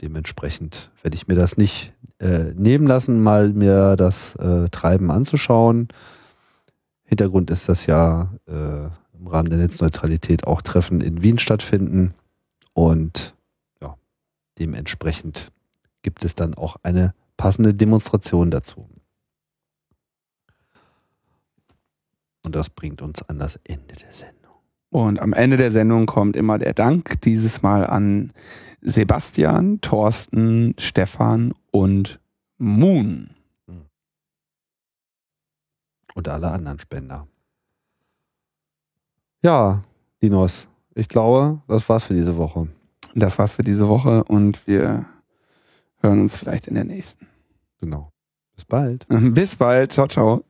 dementsprechend werde ich mir das nicht äh, nehmen lassen, mal mir das äh, Treiben anzuschauen. Hintergrund ist, dass ja äh, im Rahmen der Netzneutralität auch Treffen in Wien stattfinden. Und dementsprechend gibt es dann auch eine passende Demonstration dazu. Und das bringt uns an das Ende der Sendung. Und am Ende der Sendung kommt immer der Dank, dieses Mal an Sebastian, Thorsten, Stefan und Moon. Und alle anderen Spender. Ja, Dinos, ich glaube, das war's für diese Woche. Das war's für diese Woche und wir hören uns vielleicht in der nächsten. Genau. Bis bald. Bis bald. Ciao, ciao.